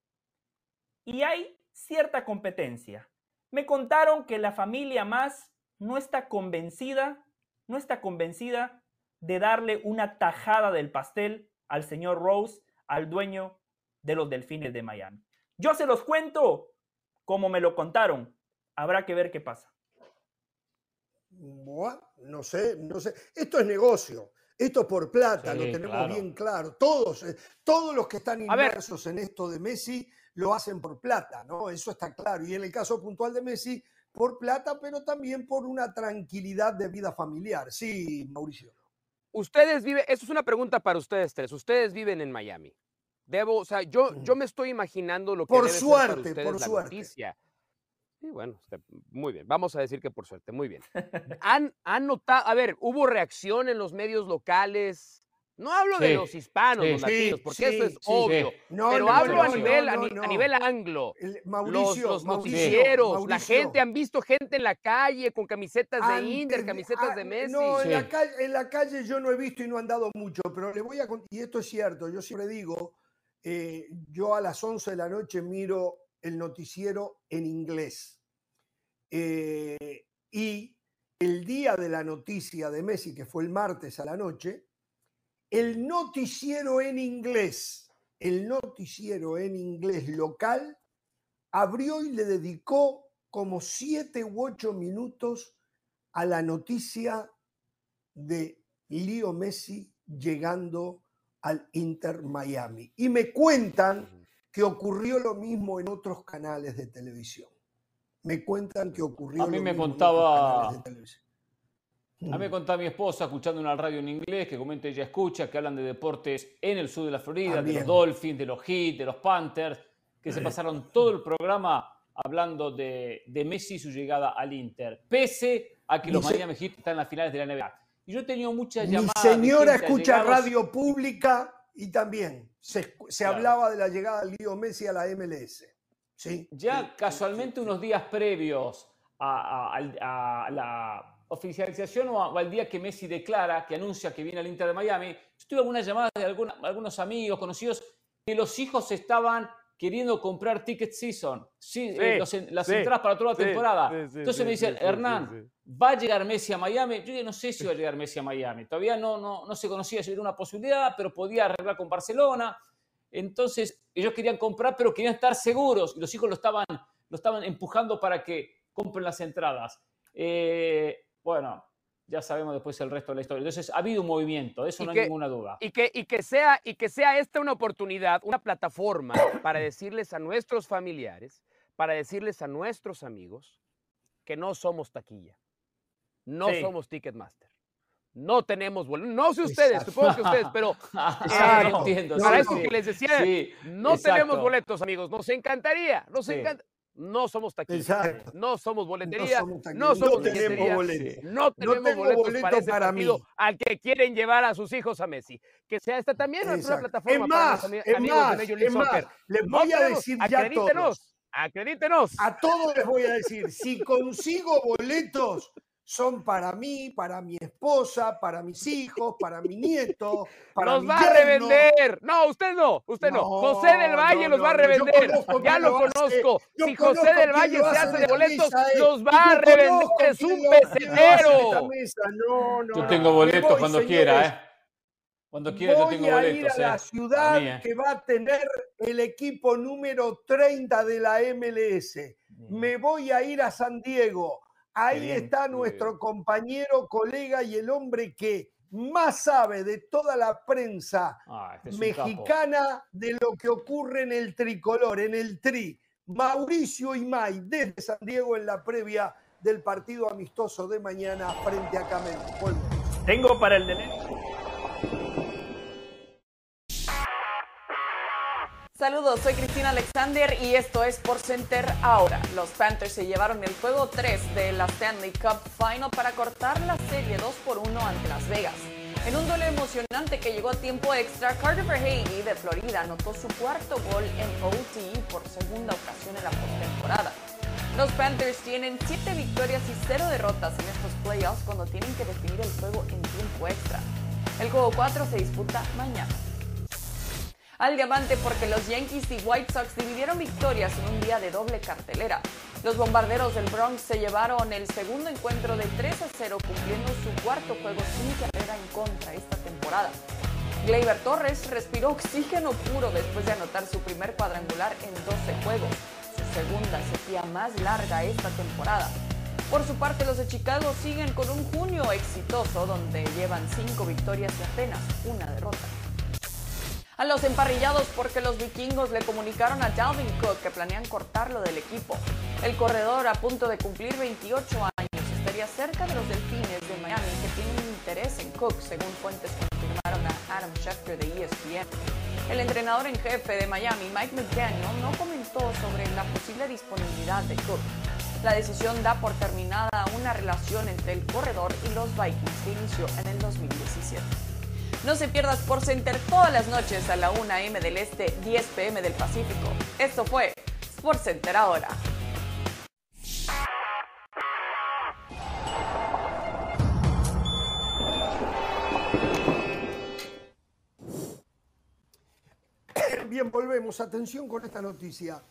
Y hay cierta competencia. Me contaron que la familia más no está convencida, no está convencida de darle una tajada del pastel al señor Rose, al dueño de los Delfines de Miami. Yo se los cuento como me lo contaron. Habrá que ver qué pasa. No sé, no sé. Esto es negocio. Esto es por plata, lo tenemos bien claro. Todos, eh, todos los que están inmersos en esto de Messi lo hacen por plata, ¿no? Eso está claro. Y en el caso puntual de Messi, por plata, pero también por una tranquilidad de vida familiar. Sí, Mauricio. Ustedes viven, eso es una pregunta para ustedes tres. Ustedes viven en Miami. Debo, o sea, yo, yo me estoy imaginando lo que por suerte, por suerte. Noticia. Sí, bueno, este, muy bien. Vamos a decir que por suerte, muy bien. *laughs* ¿Han, han notado, a ver, hubo reacción en los medios locales? No hablo de los hispanos, los latinos, porque eso es obvio. pero hablo a, nivel, a, nivel anglo. los, noticieros, la gente, han visto gente en la calle con camisetas de Inter, camisetas de Messi. No, en la, calle, en la calle yo no he visto y no han dado mucho, pero le voy a y esto es cierto, yo siempre digo, eh, yo a las 11 de la noche miro el noticiero en inglés. Eh, y el día de la noticia de Messi, que fue el martes a la noche, el noticiero en inglés, el noticiero en inglés local, abrió y le dedicó como siete u ocho minutos a la noticia de Leo Messi llegando al Inter Miami. Y me cuentan que ocurrió lo mismo en otros canales de televisión. Me cuentan que ocurrió. A mí me contaba. A mí me contaba mi esposa, escuchando una radio en inglés, que comenta ella escucha, que hablan de deportes en el sur de la Florida, de los Dolphins, de los Heat, de los Panthers, que se pasaron todo el programa hablando de, de Messi y su llegada al Inter, pese a que los Miami Heat están en las finales de la NBA. Y yo he tenido muchas llamadas. Mi señora escucha radio pública y también se, hablaba de la llegada de Leo Messi a la MLS. ¿sí? Ya casualmente unos días previos a, la oficialización o, al día que Messi declara, que anuncia que viene al Inter de Miami, yo tuve algunas llamadas de algunos amigos, conocidos, que los hijos estaban queriendo comprar ticket season, sí, eh, las entradas para toda la temporada. Entonces me dicen, Hernán, ¿va a llegar Messi a Miami? Yo ya no sé si va a llegar Messi a Miami. Todavía no, no, no se conocía si era una posibilidad, pero podía arreglar con Barcelona. Entonces ellos querían comprar, pero querían estar seguros. Y los hijos lo estaban, lo estaban empujando para que compren las entradas. Eh, bueno, ya sabemos después el resto de la historia. Entonces, ha habido un movimiento, eso no hay ninguna duda. Y que, y, que sea, y que sea esta una oportunidad, una plataforma para decirles a nuestros familiares, para decirles a nuestros amigos que no somos taquilla, no somos Ticketmaster. No tenemos boletos. No sé ustedes, supongo que ustedes, pero *laughs* eh, entiendo, para eso que les decía, no tenemos boletos, amigos. Nos encantaría, nos encantaría no somos taquistas, no somos boletería, no somos, no tenemos boletos. No tenemos boletos, para, mí. al que quieren llevar a sus hijos a Messi. Que sea esta también es una plataforma es más, para los amigos más, de Major League Soccer. Les voy a decir ya a todos. Acredítenos. A todos les voy a decir, si consigo boletos, son para mí, para mi esposa, para mis hijos, para mi nieto, para los va a revender. No, usted no, usted no. José del Valle los va a revender. Ya lo, conozco. si José del Valle se hace de boletos, los va a revender. Es un pesetero. yo tengo boletos cuando quiera, ¿eh? Cuando quiera yo tengo boletos. Voy a ir a la ¿eh? ciudad ¿eh? que va a tener el equipo número 30 de la MLS. Me voy a ir a San Diego Ahí está nuestro compañero, colega y el hombre que más sabe de toda la prensa ah, este mexicana de lo que ocurre en el tricolor, en el tri. Mauricio Imay, desde San Diego en la previa del partido amistoso de mañana frente a Camel. Tengo para el de Saludos, soy Cristina Alexander y esto es Por Center ahora. Los Panthers se llevaron el juego 3 de la Stanley Cup Final para cortar la serie 2 por 1 ante Las Vegas. En un duelo emocionante que llegó a tiempo extra, Carter Verhey de Florida anotó su cuarto gol en OT por segunda ocasión en la postemporada. Los Panthers tienen 7 victorias y 0 derrotas en estos playoffs cuando tienen que definir el juego en tiempo extra. El juego 4 se disputa mañana al diamante porque los Yankees y White Sox dividieron victorias en un día de doble cartelera. Los bombarderos del Bronx se llevaron el segundo encuentro de 3 a 0, cumpliendo su cuarto juego sin carrera en contra esta temporada. Gleyber Torres respiró oxígeno puro después de anotar su primer cuadrangular en 12 juegos, su segunda sequía más larga esta temporada. Por su parte, los de Chicago siguen con un junio exitoso donde llevan cinco victorias y apenas una derrota. A los emparrillados porque los vikingos le comunicaron a Dalvin Cook que planean cortarlo del equipo. El corredor a punto de cumplir 28 años estaría cerca de los delfines de Miami que tienen interés en Cook, según fuentes confirmaron a Adam Schefter de ESPN. El entrenador en jefe de Miami, Mike McDaniel, no comentó sobre la posible disponibilidad de Cook. La decisión da por terminada una relación entre el corredor y los Vikings que inició en el 2017. No se pierdas por Center todas las noches a la 1 m del Este, 10 pm del Pacífico. Esto fue Sports Center ahora. Bien, volvemos. Atención con esta noticia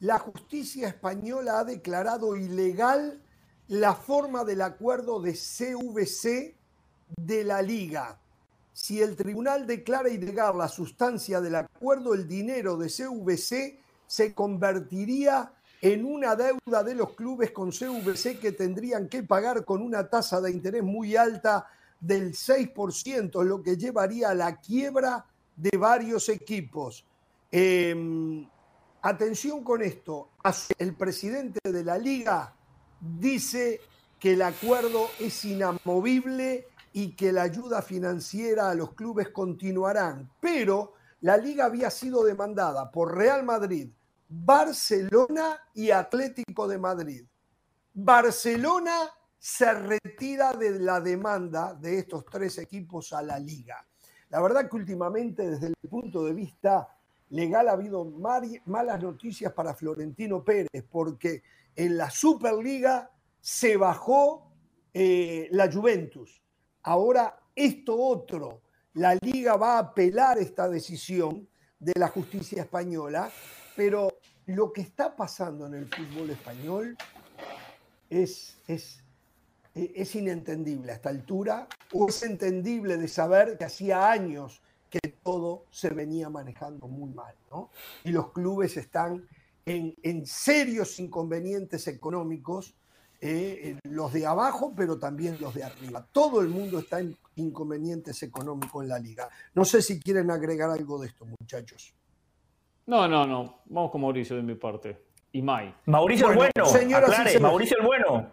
la justicia española ha declarado ilegal la forma del acuerdo de CVC de la liga. Si el tribunal declara ilegal la sustancia del acuerdo, el dinero de CVC se convertiría en una deuda de los clubes con CVC que tendrían que pagar con una tasa de interés muy alta del 6%, lo que llevaría a la quiebra de varios equipos. Em, Atención con esto, el presidente de la liga dice que el acuerdo es inamovible y que la ayuda financiera a los clubes continuarán, pero la liga había sido demandada por Real Madrid, Barcelona y Atlético de Madrid. Barcelona se retira de la demanda de estos tres equipos a la liga. La verdad que últimamente desde el punto de vista legal ha habido malas noticias para Florentino Pérez, porque en la Superliga se bajó eh, la Juventus. Ahora esto otro, la liga va a apelar esta decisión de la justicia española, pero lo que está pasando en el fútbol español es, es, es inentendible a esta altura, o es entendible de saber que hacía años que todo se venía manejando muy mal, ¿no? Y los clubes están en, serios inconvenientes económicos, eh, los de abajo, pero también los de arriba. Todo el mundo está en inconvenientes económicos en la liga. No sé si quieren agregar algo de esto, muchachos. No, no, no. Vamos con Mauricio de mi parte. Y Mai. Mauricio el bueno. Señora, Mauricio el bueno.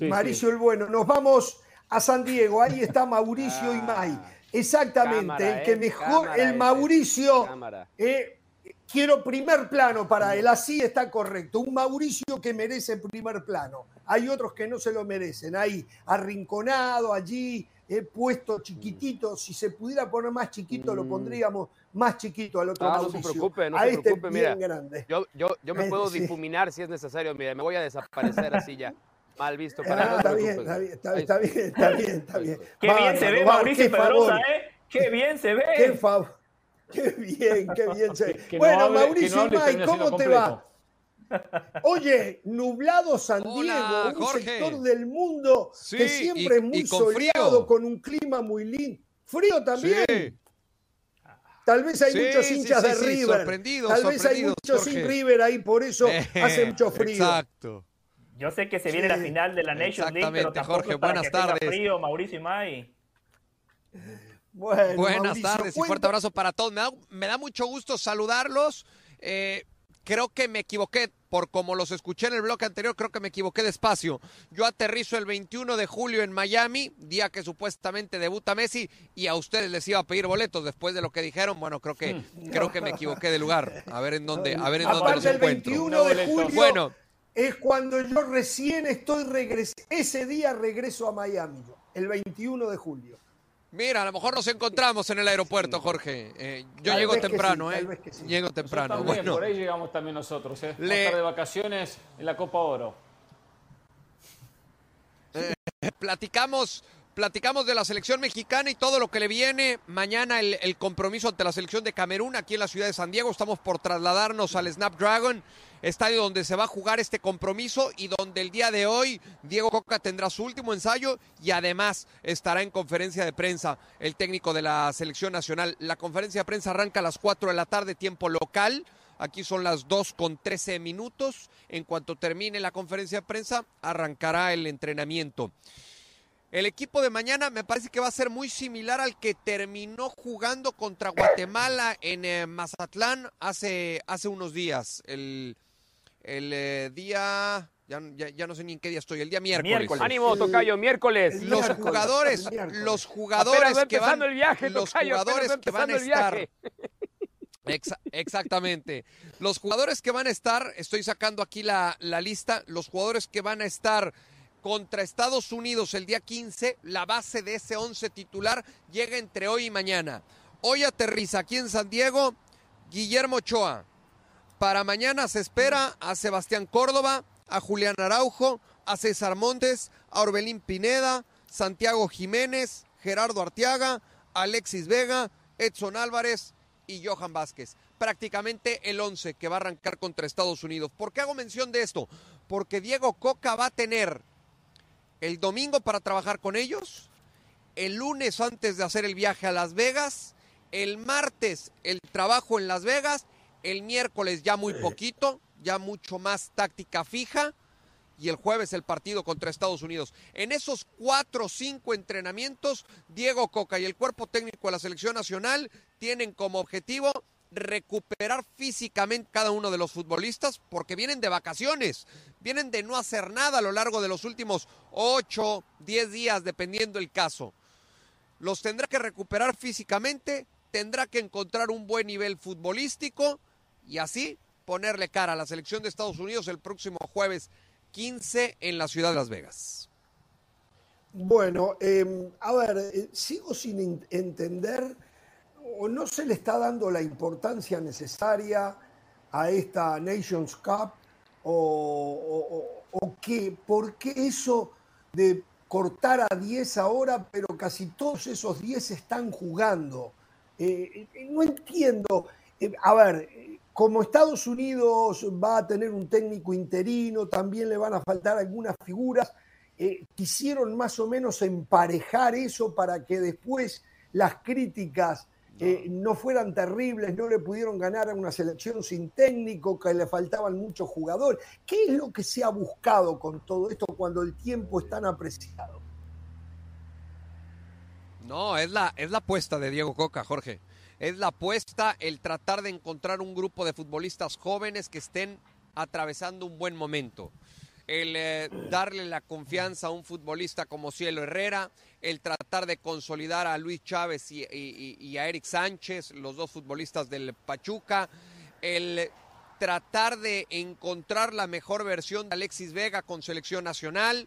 Mauricio el bueno. Nos vamos a San Diego. Ahí está *laughs* Mauricio y Mai. Exactamente, el que ¿eh? mejor, el Mauricio. Eh, quiero primer plano para él, así está correcto. Un Mauricio que merece primer plano. Hay otros que no se lo merecen. Ahí, arrinconado, allí, he puesto chiquitito. Si se pudiera poner más chiquito, lo mm. pondríamos más chiquito al otro Mauricio. No se preocupe, no se este preocupe, mira. Yo, yo, yo me *laughs* puedo difuminar si es necesario, mira, me voy a desaparecer así ya. Mal visto para ah, está, bien, está, bien, está, bien, está bien, está bien, Qué bien se ve Mauricio Pedrosa, ¿eh? Qué bien se ve. Qué, favor. *laughs* qué bien, qué bien *laughs* bueno, Mauricio no ¿cómo te va? Oye, nublado San Diego, un sector del mundo que siempre es muy soleado, con un clima muy lindo. Frío también. Sí. Tal vez hay muchos hinchas de River. Tal vez hay muchos sin River ahí, por eso hace mucho frío. Exacto. Yo sé que se viene la final de la Nation League, pero tampoco Jorge, para buenas que tardes. frío, Mauricio y May. Buenas tardes y fuerte abrazo para todos. Me da, mucho gusto saludarlos. Eh, creo que me equivoqué, por como los escuché en el bloque anterior, creo que me equivoqué de espacio. Yo aterrizo el 21 de julio en Miami, día que supuestamente debuta Messi, y a ustedes les iba a pedir boletos después de lo que dijeron. Bueno, creo que, *laughs* creo que me equivoqué de lugar. A ver en dónde, a ver en dónde los encuentro. 21 de julio, bueno, es cuando yo recién estoy regresando. Ese día regreso a Miami, el 21 de julio. Mira, a lo mejor nos encontramos en el aeropuerto, Jorge. Eh, yo llego temprano, ¿eh? Llego temprano. bueno. Por ahí llegamos también nosotros, ¿eh? Le... de vacaciones en la Copa Oro. Eh, platicamos Platicamos de la selección mexicana y todo lo que le viene. Mañana el, compromiso ante la selección de Camerún aquí en la ciudad de San Diego. Estamos por trasladarnos al Snapdragon, estadio donde se va a jugar este compromiso y donde el día de hoy Diego Coca tendrá su último ensayo y además estará en conferencia de prensa el técnico de la selección nacional. La conferencia de prensa arranca a las 4 de la tarde, tiempo local. Aquí son las 2 con 13 minutos. En cuanto termine la conferencia de prensa, arrancará el entrenamiento. El equipo de mañana me parece que va a ser muy similar al que terminó jugando contra Guatemala en eh, Mazatlán hace, hace unos días. El, el eh, día, ya, ya, ya, no sé ni en qué día estoy, el día miércoles. miércoles. Ánimo, Tocayo, miércoles. Los miércoles, jugadores, los jugadores que van, el viaje, los tocayo, jugadores que van a estar. Exa exactamente. Los jugadores que van a estar, estoy sacando aquí la, la lista, los jugadores que van a estar contra Estados Unidos el día 15, la base de ese 11 titular llega entre hoy y mañana. Hoy aterriza aquí en San Diego Guillermo Ochoa. Para mañana se espera a Sebastián Córdoba, a Julián Araujo, a César Montes, a Orbelín Pineda, Santiago Jiménez, Gerardo Arteaga, Alexis Vega, Edson Álvarez y Johan Vázquez. Prácticamente el 11 que va a arrancar contra Estados Unidos. ¿Por qué hago mención de esto? Porque Diego Coca va a tener el domingo para trabajar con ellos, el lunes antes de hacer el viaje a Las Vegas, el martes el trabajo en Las Vegas, el miércoles ya muy poquito, ya mucho más táctica fija y el jueves el partido contra Estados Unidos. En esos cuatro o cinco entrenamientos, Diego Coca y el cuerpo técnico de la selección nacional tienen como objetivo recuperar físicamente cada uno de los futbolistas porque vienen de vacaciones, vienen de no hacer nada a lo largo de los últimos 8, 10 días, dependiendo el caso. Los tendrá que recuperar físicamente, tendrá que encontrar un buen nivel futbolístico y así ponerle cara a la selección de Estados Unidos el próximo jueves 15 en la ciudad de Las Vegas. Bueno, eh, a ver, eh, sigo sin entender o no se le está dando la importancia necesaria a esta Nations Cup o, qué, por qué eso de cortar a 10 ahora, pero casi todos esos 10 están jugando. Eh, eh, no entiendo. Eh, a ver, como Estados Unidos va a tener un técnico interino, también le van a faltar algunas figuras, quisieron más o menos emparejar eso para que después las críticas eh, no fueran terribles, no le pudieron ganar a una selección sin técnico, que le faltaban muchos jugadores. ¿Qué es lo que se ha buscado con todo esto cuando el tiempo es tan apreciado? No, es la, es la apuesta de Diego Coca, Jorge. Es la apuesta el tratar de encontrar un grupo de futbolistas jóvenes que estén atravesando un buen momento el eh, darle la confianza a un futbolista como Cielo Herrera, el tratar de consolidar a Luis Chávez y, a Eric Sánchez, los dos futbolistas del Pachuca, el tratar de encontrar la mejor versión de Alexis Vega con selección nacional,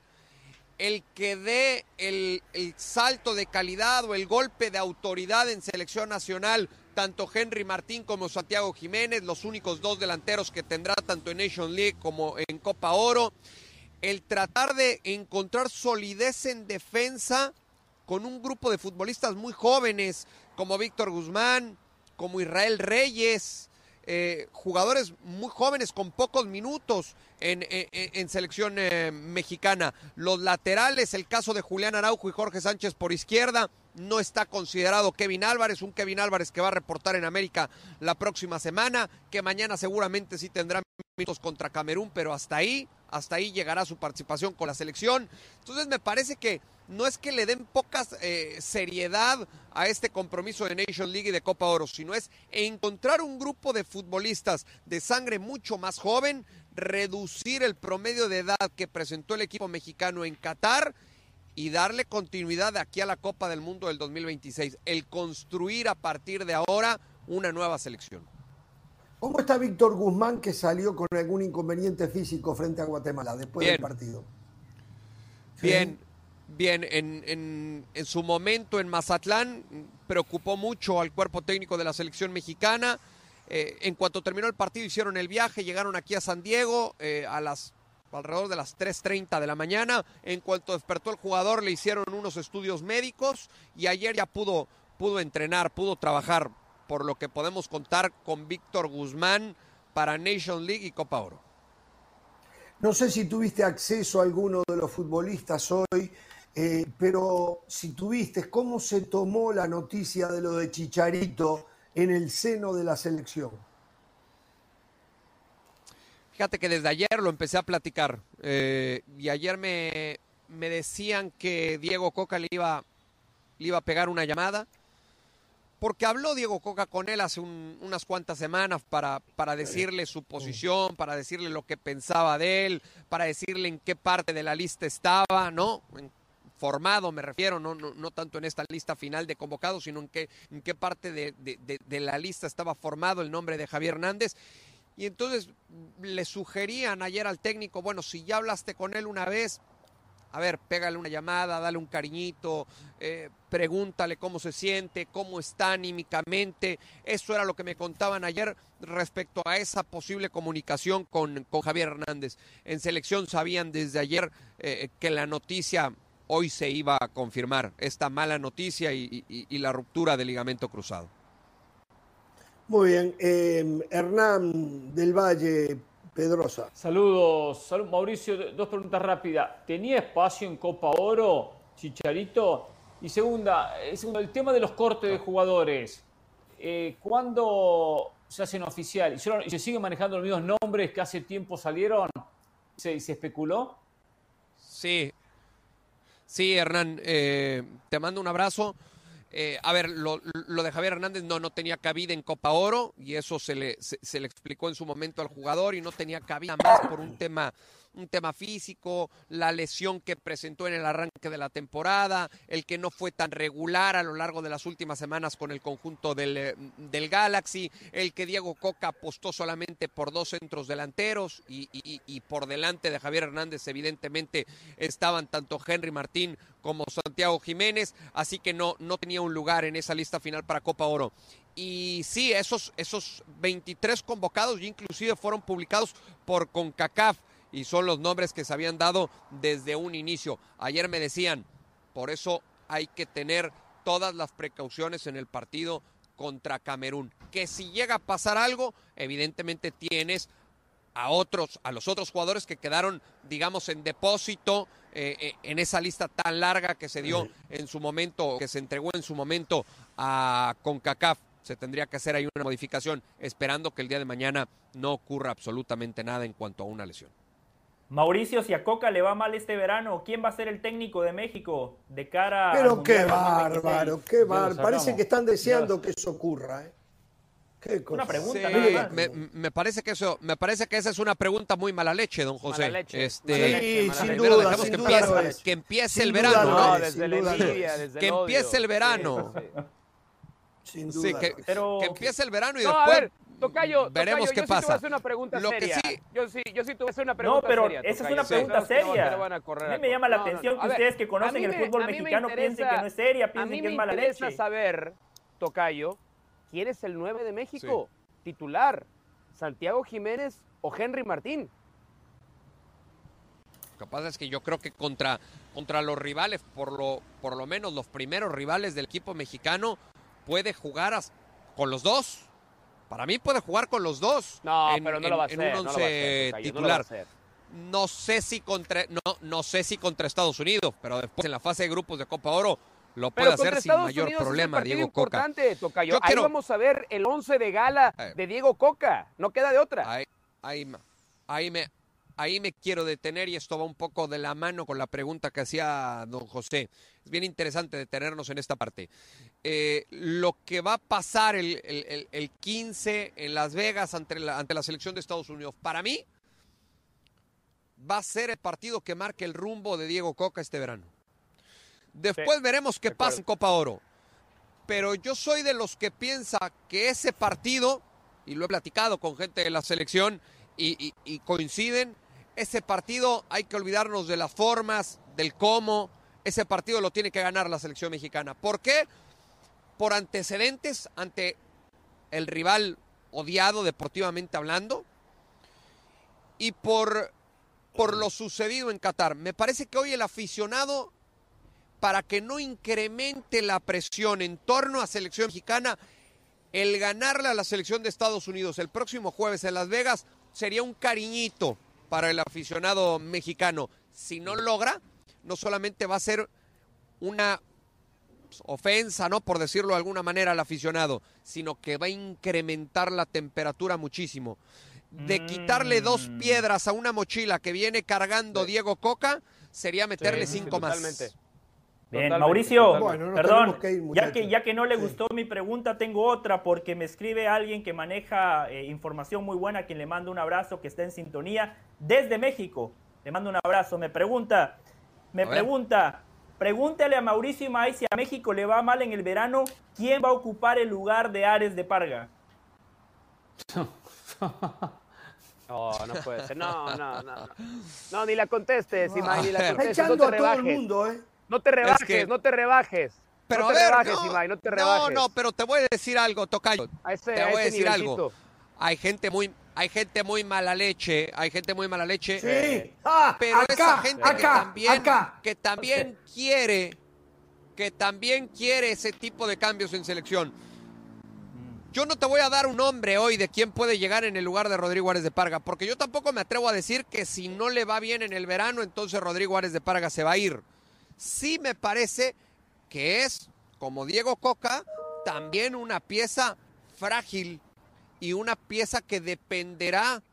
el que dé el, el salto de calidad o el golpe de autoridad en selección nacional tanto Henry Martín como Santiago Jiménez, los únicos dos delanteros que tendrá tanto en Nation League como en Copa Oro. El tratar de encontrar solidez en defensa con un grupo de futbolistas muy jóvenes como Víctor Guzmán, como Israel Reyes, eh, jugadores muy jóvenes con pocos minutos en, selección eh, mexicana. Los laterales, el caso de Julián Araujo y Jorge Sánchez por izquierda, no está considerado Kevin Álvarez, un Kevin Álvarez que va a reportar en América la próxima semana, que mañana seguramente sí tendrá minutos contra Camerún, pero hasta ahí, hasta ahí llegará su participación con la selección. Entonces me parece que no es que le den poca eh, seriedad a este compromiso de Nation League y de Copa Oro, sino es encontrar un grupo de futbolistas de sangre mucho más joven, reducir el promedio de edad que presentó el equipo mexicano en Qatar y darle continuidad aquí a la Copa del Mundo del 2026, el construir a partir de ahora una nueva selección. ¿Cómo está Víctor Guzmán que salió con algún inconveniente físico frente a Guatemala después del partido? Bien, bien, en, en, su momento en Mazatlán preocupó mucho al cuerpo técnico de la selección mexicana. Eh, en cuanto terminó el partido hicieron el viaje, llegaron aquí a San Diego eh, a las alrededor de las 3.30 de la mañana. En cuanto despertó el jugador le hicieron unos estudios médicos y ayer ya pudo, pudo entrenar, pudo trabajar, por lo que podemos contar con Víctor Guzmán para Nation League y Copa Oro. No sé si tuviste acceso a alguno de los futbolistas hoy, eh, pero si tuviste, ¿cómo se tomó la noticia de lo de Chicharito en el seno de la selección? Fíjate que desde ayer lo empecé a platicar eh, y ayer me, me, decían que Diego Coca le iba, le iba a pegar una llamada porque habló Diego Coca con él hace unas cuantas semanas para, para decirle su posición, para decirle lo que pensaba de él, para decirle en qué parte de la lista estaba, ¿no? formado, me refiero, no, no, no, tanto en esta lista final de convocados, sino en qué, en qué parte de, de, de, la lista estaba formado el nombre de Javier Hernández. Y entonces le sugerían ayer al técnico, bueno, si ya hablaste con él una vez, a ver, pégale una llamada, dale un cariñito, eh, pregúntale cómo se siente, cómo está anímicamente. Eso era lo que me contaban ayer respecto a esa posible comunicación con, con Javier Hernández. En selección sabían desde ayer eh, que la noticia hoy se iba a confirmar, esta mala noticia y, y la ruptura del ligamento cruzado. Muy bien. Em, Hernán del Valle Pedrosa. Saludos, Salud, Mauricio. Dos preguntas rápidas. ¿Tenía espacio en Copa Oro, Chicharito? Y segunda, eh, segundo el tema de los cortes de jugadores. Eh, ¿Cuándo se hacen oficial? ¿Y, se siguen manejando los mismos nombres que hace tiempo salieron? ¿Se, se especuló? Sí. Sí, Hernán. Eh, te mando un abrazo. Eh, a ver, lo, de Javier Hernández no, no tenía cabida en Copa Oro y eso se le, se le explicó en su momento al jugador y no tenía cabida más por un tema un tema físico, la lesión que presentó en el arranque de la temporada, el que no fue tan regular a lo largo de las últimas semanas con el conjunto del, eh, del Galaxy, el que Diego Coca apostó solamente por dos centros delanteros y, y, por delante de Javier Hernández evidentemente estaban tanto Henry Martín como Santiago Jiménez, así que no, no tenía un lugar en esa lista final para Copa Oro. Y sí, esos, esos 23 convocados inclusive fueron publicados por CONCACAF y son los nombres que se habían dado desde un inicio. Ayer me decían, por eso hay que tener todas las precauciones en el partido contra Camerún. Que si llega a pasar algo, evidentemente tienes a otros, a los otros jugadores que quedaron, digamos, en depósito eh, eh, en esa lista tan larga que se dio en su momento, que se entregó en su momento a CONCACAF. Se tendría que hacer ahí una modificación, esperando que el día de mañana no ocurra absolutamente nada en cuanto a una lesión. Mauricio, si a Coca le va mal este verano, ¿quién va a ser el técnico de México de cara Pero qué bárbaro, qué bárbaro. Parece que están deseando que eso ocurra. ¿eh? ¿Qué Una pregunta. me, parece que eso, me parece que esa es una pregunta muy mala leche, don José. Mala leche. Este, sin duda, que, empiece, que, empiece, el verano, ¿no? Desde la envidia, desde que empiece el verano. Sin duda. que, que, empiece el verano y después Tocayo, veremos qué yo pasa. Sí te voy a hacer una pregunta Lo seria. Que sí. Yo sí, yo sí te voy a hacer una pregunta seria. No, pero esa es una pregunta seria. a, mí me llama la atención que ustedes que conocen el fútbol mexicano piensen que no es seria, piensen que es mala leche. A mí me interesa saber, Tocayo, quién es el 9 de México, titular, Santiago Jiménez o Henry Martín. Lo que pasa es que yo creo que contra, contra los rivales, por lo, por lo menos los primeros rivales del equipo mexicano, puede jugar con los dos. Para mí puede jugar con los dos. No, pero no lo va a hacer. En un once titular. No, sé si contra, no, no sé si contra Estados Unidos, pero después en la fase de grupos de Copa Oro lo puede hacer sin mayor problema, Diego Coca. Tocayo. Ahí vamos a ver el once de gala de Diego Coca. No queda de otra. Ahí, ahí, ahí me, ahí me quiero detener y esto va un poco de la mano con la pregunta que hacía don José. Es bien interesante detenernos en esta parte. Eh, lo que va a pasar el, el, 15 en Las Vegas ante la, ante la selección de Estados Unidos, para mí, va a ser el partido que marque el rumbo de Diego Coca este verano. Después veremos qué pasa en Copa Oro. Pero yo soy de los que piensa que ese partido, y lo he platicado con gente de la selección, y coinciden, ese partido hay que olvidarnos de las formas, del cómo. Ese partido lo tiene que ganar la selección mexicana. ¿Por qué? Por antecedentes ante el rival odiado deportivamente hablando y por por lo sucedido en Qatar. Me parece que hoy el aficionado, para que no incremente la presión en torno a selección mexicana, el ganarle a la selección de Estados Unidos el próximo jueves en Las Vegas sería un cariñito para el aficionado mexicano. Si no logra, no solamente va a ser una ofensa, ¿no? Por decirlo de alguna manera al aficionado, sino que va a incrementar la temperatura muchísimo. De quitarle dos mm. piedras a una mochila que viene cargando Diego Coca, sería meterle cinco más. Bien, Mauricio, perdón, ya, que, ya que no le gustó mi pregunta, tengo otra porque me escribe alguien que maneja eh, información muy buena, a quien le mando un abrazo, que está en sintonía desde México. Le mando un abrazo. Me pregunta, me pregunta, pregúntale a Mauricio May si a México le va mal en el verano, ¿quién va a ocupar el lugar de Ares de Parga? *laughs* No, no puede ser. No, no, no. No, ni la contestes, Imai, ni la contestes. no te a todo el mundo, ¿eh? No te rebajes, no te rebajes. Pero no te rebajes, no, no te rebajes. No, no, pero te voy a decir algo, Tocayo. te voy a, decir algo. Hay gente muy, hay gente muy mala leche, hay gente muy mala leche. Sí. Ah, pero esa gente que también, que también quiere, que también quiere ese tipo de cambios en selección. Yo no te voy a dar un nombre hoy de quién puede llegar en el lugar de Rodrigo Árez de Parga, porque yo tampoco me atrevo a decir que si no le va bien en el verano, entonces Rodrigo Árez de Parga se va a ir sí me parece que es, como Diego Coca, también una pieza frágil y una pieza que dependerá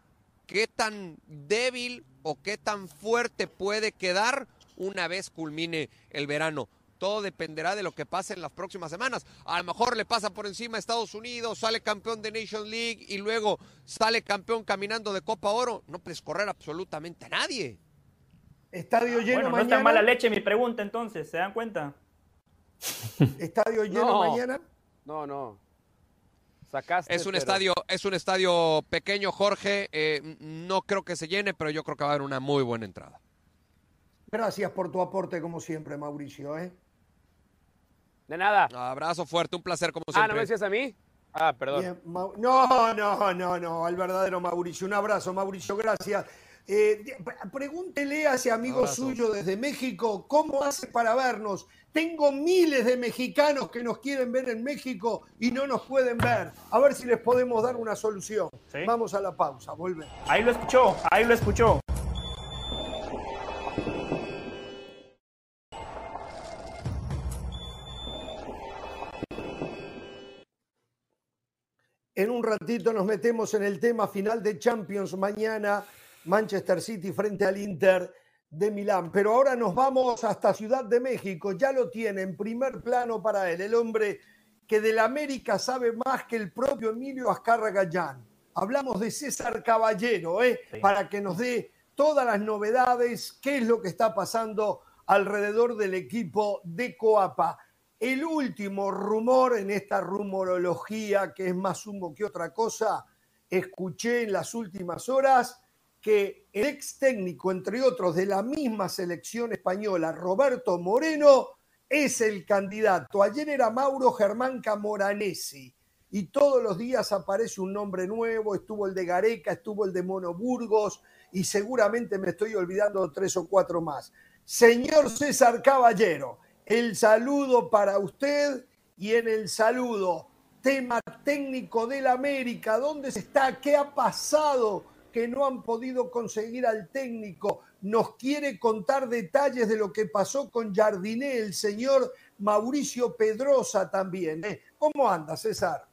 qué tan débil o qué tan fuerte puede quedar una vez culmine el verano. Todo dependerá de lo que pase en las próximas semanas. A lo mejor le pasa por encima a Estados Unidos, sale campeón de Nation League y luego sale campeón caminando de Copa Oro. No puedes correr absolutamente a nadie. Estadio lleno bueno, mañana. No está mala leche mi pregunta entonces, ¿se dan cuenta? Estadio *laughs* lleno mañana. No, no. Sacaste, es un estadio, es un estadio pequeño, Jorge. Eh, no creo que se llene, pero yo creo que va a haber una muy buena entrada. Gracias por tu aporte, como siempre, Mauricio. ¿eh? De nada. Abrazo fuerte, un placer, como siempre. Ah, ¿no me decías a mí? Ah, perdón. no, no, no, no, al verdadero Mauricio. Un abrazo, Mauricio, gracias. Eh, pregúntele a ese amigo suyo desde México cómo hace para vernos. Tengo miles de mexicanos que nos quieren ver en México y no nos pueden ver. A ver si les podemos dar una solución. Vamos a la pausa, vuelve. Ahí lo escuchó, ahí lo escuchó. En un ratito nos metemos en el tema final de Champions mañana Manchester City frente al Inter de Milán. Pero ahora nos vamos hasta Ciudad de México. Ya lo tiene en primer plano para él, el hombre que del América sabe más que el propio Emilio Azcárraga Gallán. Hablamos de César Caballero, ¿eh? para que nos dé todas las novedades, qué es lo que está pasando alrededor del equipo de Coapa. El último rumor en esta rumorología, que es más humo que otra cosa, escuché en las últimas horas que el ex técnico, entre otros, de la misma selección española, Roberto Moreno, es el candidato. Ayer era Mauro Germán Camoranesi y todos los días aparece un nombre nuevo, estuvo el de Gareca, estuvo el de Mono Burgos y seguramente me estoy olvidando tres o cuatro más. Señor César Caballero, el saludo para usted y en el saludo, tema técnico del América, ¿dónde se está? ¿Qué ha pasado? Que no han podido conseguir al técnico. Nos quiere contar detalles de lo que pasó con Jardiné, el señor Mauricio Pedrosa también. ¿eh? ¿Cómo anda, César?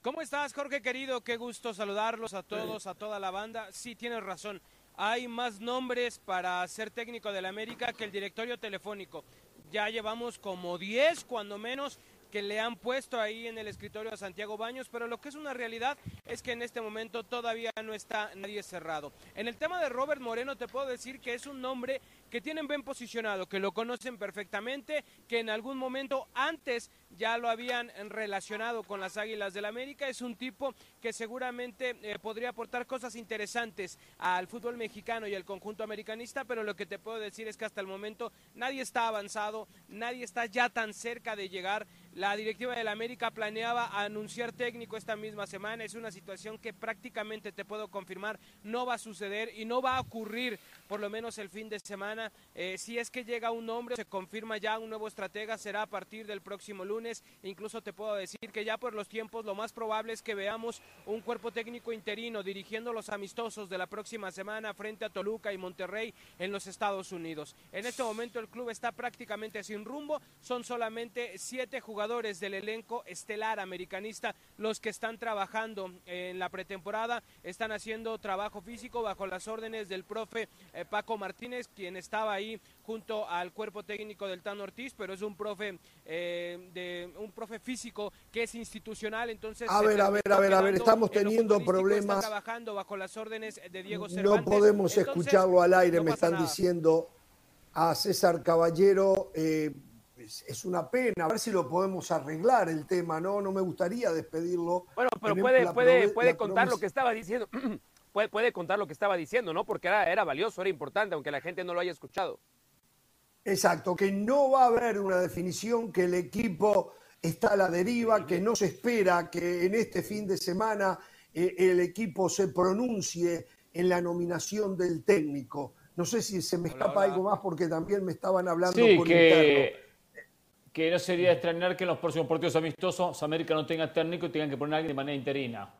¿Cómo estás, Jorge querido? Qué gusto saludarlos a todos, a toda la banda. Sí, tienes razón. Hay más nombres para ser técnico del América que el directorio telefónico. Ya llevamos como 10, cuando menos, que le han puesto ahí en el escritorio a Santiago Baños, pero lo que es una realidad es que en este momento todavía no está nadie cerrado. En el tema de Robert Moreno te puedo decir que es un nombre que tienen bien posicionado, que lo conocen perfectamente, que en algún momento antes ya lo habían relacionado con las Águilas del América. Es un tipo que seguramente eh, podría aportar cosas interesantes al fútbol mexicano y al conjunto americanista, pero lo que te puedo decir es que hasta el momento nadie está avanzado, nadie está ya tan cerca de llegar La directiva del América planeaba anunciar técnico esta misma semana. Es una situación que prácticamente te puedo confirmar no va a suceder y no va a ocurrir por lo menos el fin de semana. Eh, si es que llega un nombre, se confirma ya un nuevo estratega, será a partir del próximo lunes. Incluso te puedo decir que ya por los tiempos lo más probable es que veamos un cuerpo técnico interino dirigiendo los amistosos de la próxima semana frente a Toluca y Monterrey en los Estados Unidos. En este momento el club está prácticamente sin rumbo. Son solamente siete jugadores del elenco estelar americanista los que están trabajando en la pretemporada. Están haciendo trabajo físico bajo las órdenes del profe eh, Paco Martínez, quien estaba ahí junto al cuerpo técnico del Tano Ortiz, pero es un profe eh, de un profe físico que es institucional, entonces a ver, a ver, a ver, a ver, estamos teniendo problemas. trabajando bajo las órdenes de Diego Cervantes. No podemos escucharlo al aire, me están diciendo a César Caballero. Eh, es una pena, a ver si lo podemos arreglar el tema, ¿no? No me gustaría despedirlo. Bueno, pero puede, puede, puede contar lo que estaba diciendo. *clears throat* puede, contar lo que estaba diciendo, ¿no? Porque era, era valioso, era importante, aunque la gente no lo haya escuchado. Exacto, que no va a haber una definición, que el equipo está a la deriva, que no se espera que en este fin de semana eh, el equipo se pronuncie en la nominación del técnico. No sé si se me escapa algo más porque también me estaban hablando por que, que no sería extrañar que en los próximos partidos amistosos América no tenga técnico y tengan que poner a alguien de manera interina.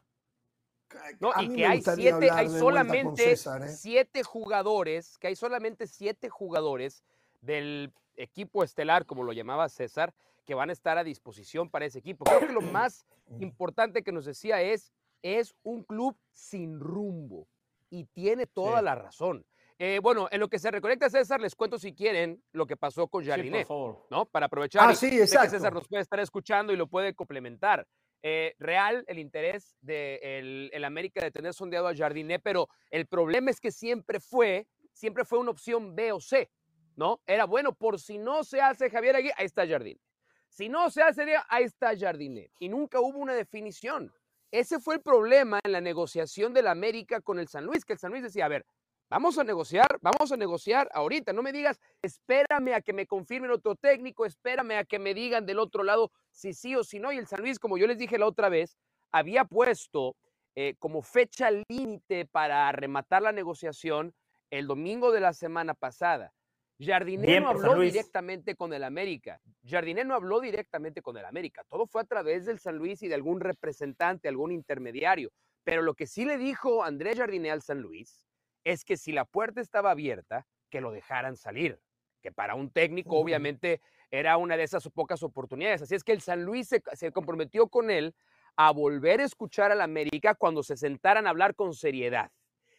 No, y que hay siete, hay solamente ¿eh? siete jugadores, que hay solamente siete jugadores del equipo estelar, como lo llamaba César, que van a estar a disposición para ese equipo. Creo que lo más *coughs* importante que nos decía es, es un club sin rumbo y tiene toda la razón. Eh, bueno, en lo que se reconecta César, les cuento si quieren lo que pasó con Jardiné, ¿no? Para aprovechar ah, sí, que César nos puede estar escuchando y lo puede complementar. Eh, real el interés del de el América de tener sondeado a Jardiné, pero el problema es que siempre fue, siempre fue una opción B o C, ¿no? Era bueno, por si no se hace Javier Aguirre, ahí está Jardiné. Si no se hace, ahí está Jardiné. Y nunca hubo una definición. Ese fue el problema en la negociación del América con el San Luis, que el San Luis decía, a ver, Vamos a negociar, vamos a negociar ahorita. No me digas, espérame a que me confirmen otro técnico, espérame a que me digan del otro lado si sí o si no. Y el San Luis, como yo les dije la otra vez, había puesto eh, como fecha límite para rematar la negociación el domingo de la semana pasada. Jardiné no habló directamente con el América. Jardiné no habló directamente con el América. Todo fue a través del San Luis y de algún representante, algún intermediario. Pero lo que sí le dijo Andrés Jardiné al San Luis es que si la puerta estaba abierta, que lo dejaran salir, que para un técnico obviamente era una de esas pocas oportunidades. Así es que el San Luis se, comprometió con él a volver a escuchar al América cuando se sentaran a hablar con seriedad.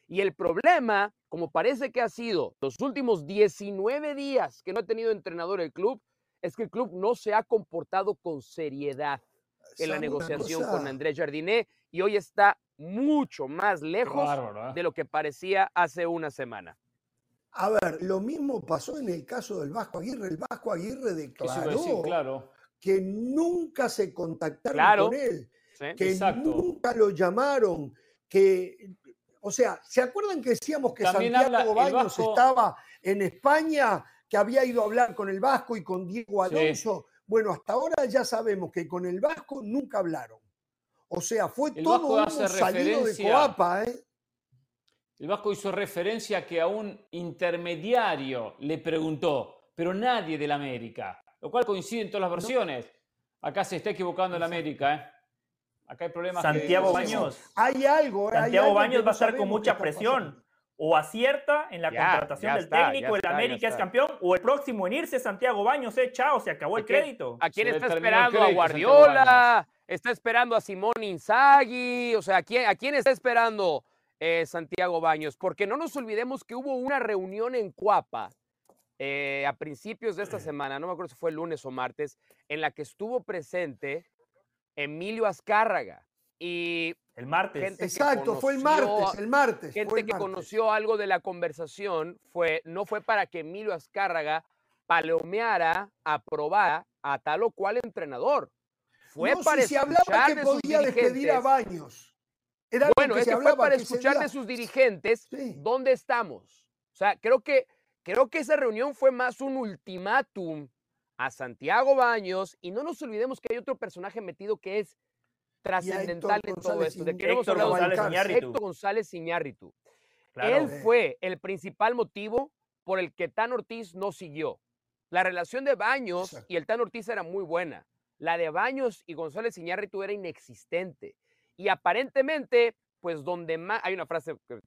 Y el problema, como parece que ha sido los últimos 19 días que no ha tenido entrenador el club, es que el club no se ha comportado con seriedad en la negociación con Andrés Jardiné y hoy está mucho más lejos de lo que parecía hace una semana. A ver, lo mismo pasó en el caso del Vasco Aguirre. El Vasco Aguirre declaró claro. que nunca se contactaron con él, que nunca lo llamaron, que, o sea, ¿se acuerdan que decíamos que Santiago Baños estaba en España, que había ido a hablar con el Vasco y con Diego Alonso? Bueno, hasta ahora ya sabemos que con el Vasco nunca hablaron. O sea, fue todo un salido de coapa, ¿eh? El Vasco hizo referencia que a un intermediario le preguntó, pero nadie del América, lo cual coincide en todas las versiones. Acá se está equivocando el América, ¿eh? Acá hay problemas. Santiago Baños. Hay algo. Santiago Baños va a estar con mucha presión. O acierta en la contratación del técnico, el América es campeón, o el próximo en irse Santiago Baños, eh, chao, se acabó el crédito. ¿A quién está esperando? ¿A Guardiola? Está esperando a Simón Inzaghi, o sea, ¿a quién, a quién está esperando eh, Santiago Baños? Porque no nos olvidemos que hubo una reunión en Cuapa eh, a principios de esta semana, no me acuerdo si fue el lunes o martes, en la que estuvo presente Emilio Azcárraga. Y el martes. Exacto, fue el martes, el martes. Gente que conoció algo de la conversación fue, no fue para que Emilio Azcárraga palomeara, aprobara a tal o cual entrenador fue para si se hablaba que podía despedir a Baños. Era bueno, es que, fue para escuchar de sus dirigentes dónde estamos. O sea, creo que, creo que esa reunión fue más un ultimátum a Santiago Baños y no nos olvidemos que hay otro personaje metido que es trascendental en todo esto. ¿De qué Héctor González Iñárritu. Héctor González Iñárritu. Él fue el principal motivo por el que Tan Ortiz no siguió. La relación de Baños y el Tan Ortiz era muy buena. La de Baños y González Iñárritu era inexistente. Y aparentemente, pues donde más, hay una frase que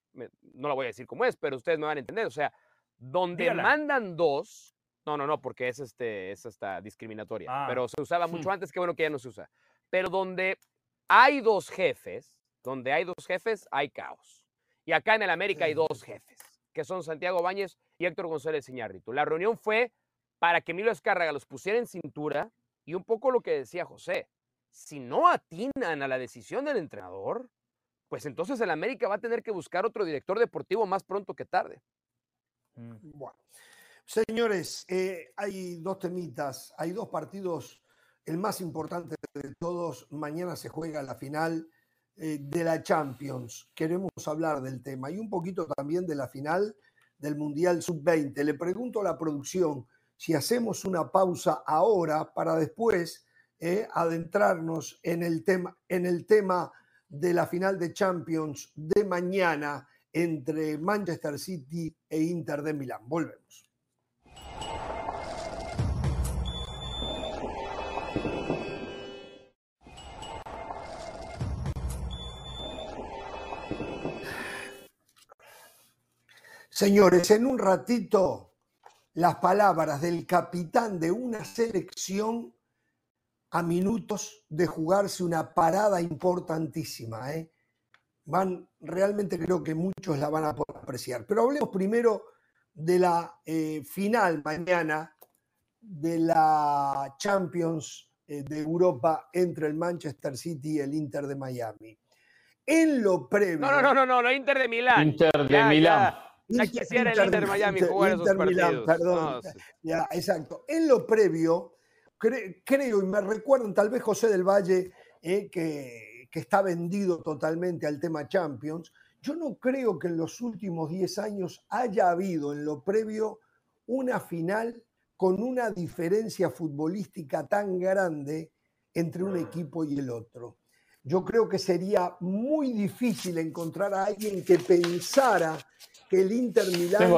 no la voy a decir cómo es, pero ustedes me van a entender. O sea, donde mandan dos, no, no, no, porque es, este, es esta discriminatoria, ah. pero se usaba mucho hmm. antes, que bueno que ya no se usa. Pero donde hay dos jefes, donde hay dos jefes, hay caos. Y acá en el América hay dos jefes, que son Santiago Báñez y Héctor González Iñárritu. La reunión fue para que Emilio Escárraga los pusiera en cintura y un poco lo que decía José. Si no atinan a la decisión del entrenador, pues entonces el América va a tener que buscar otro director deportivo más pronto que tarde. Mm. Bueno, señores, eh, hay dos temitas, hay dos partidos. El más importante de todos, mañana se juega la final eh, de la Champions. Queremos hablar del tema y un poquito también de la final del Mundial Sub-20. Le pregunto a la producción si hacemos una pausa ahora para después eh, adentrarnos en el, tema, en el tema de la final de Champions de mañana entre Manchester City e Inter de Milán. Volvemos. Señores, en un ratito las palabras del capitán de una selección a minutos de jugarse una parada importantísima. ¿eh? Van, realmente creo que muchos la van a poder apreciar. Pero hablemos primero de la eh, final mañana de la Champions eh, de Europa entre el Manchester City y el Inter de Miami. En lo previo. No, no, no, no, no, Inter de Milán. Inter de Milán. Ya quisiera el Inter Miami jugar esos partidos. perdón. ya, exacto. En lo previo, creo y me recuerdan tal vez José del Valle, eh, que, que, está vendido totalmente al tema Champions. Yo no creo que en los últimos 10 años haya habido en lo previo una final con una diferencia futbolística tan grande entre un equipo y el otro. Yo creo que sería muy difícil encontrar a alguien que pensara que el Inter Milán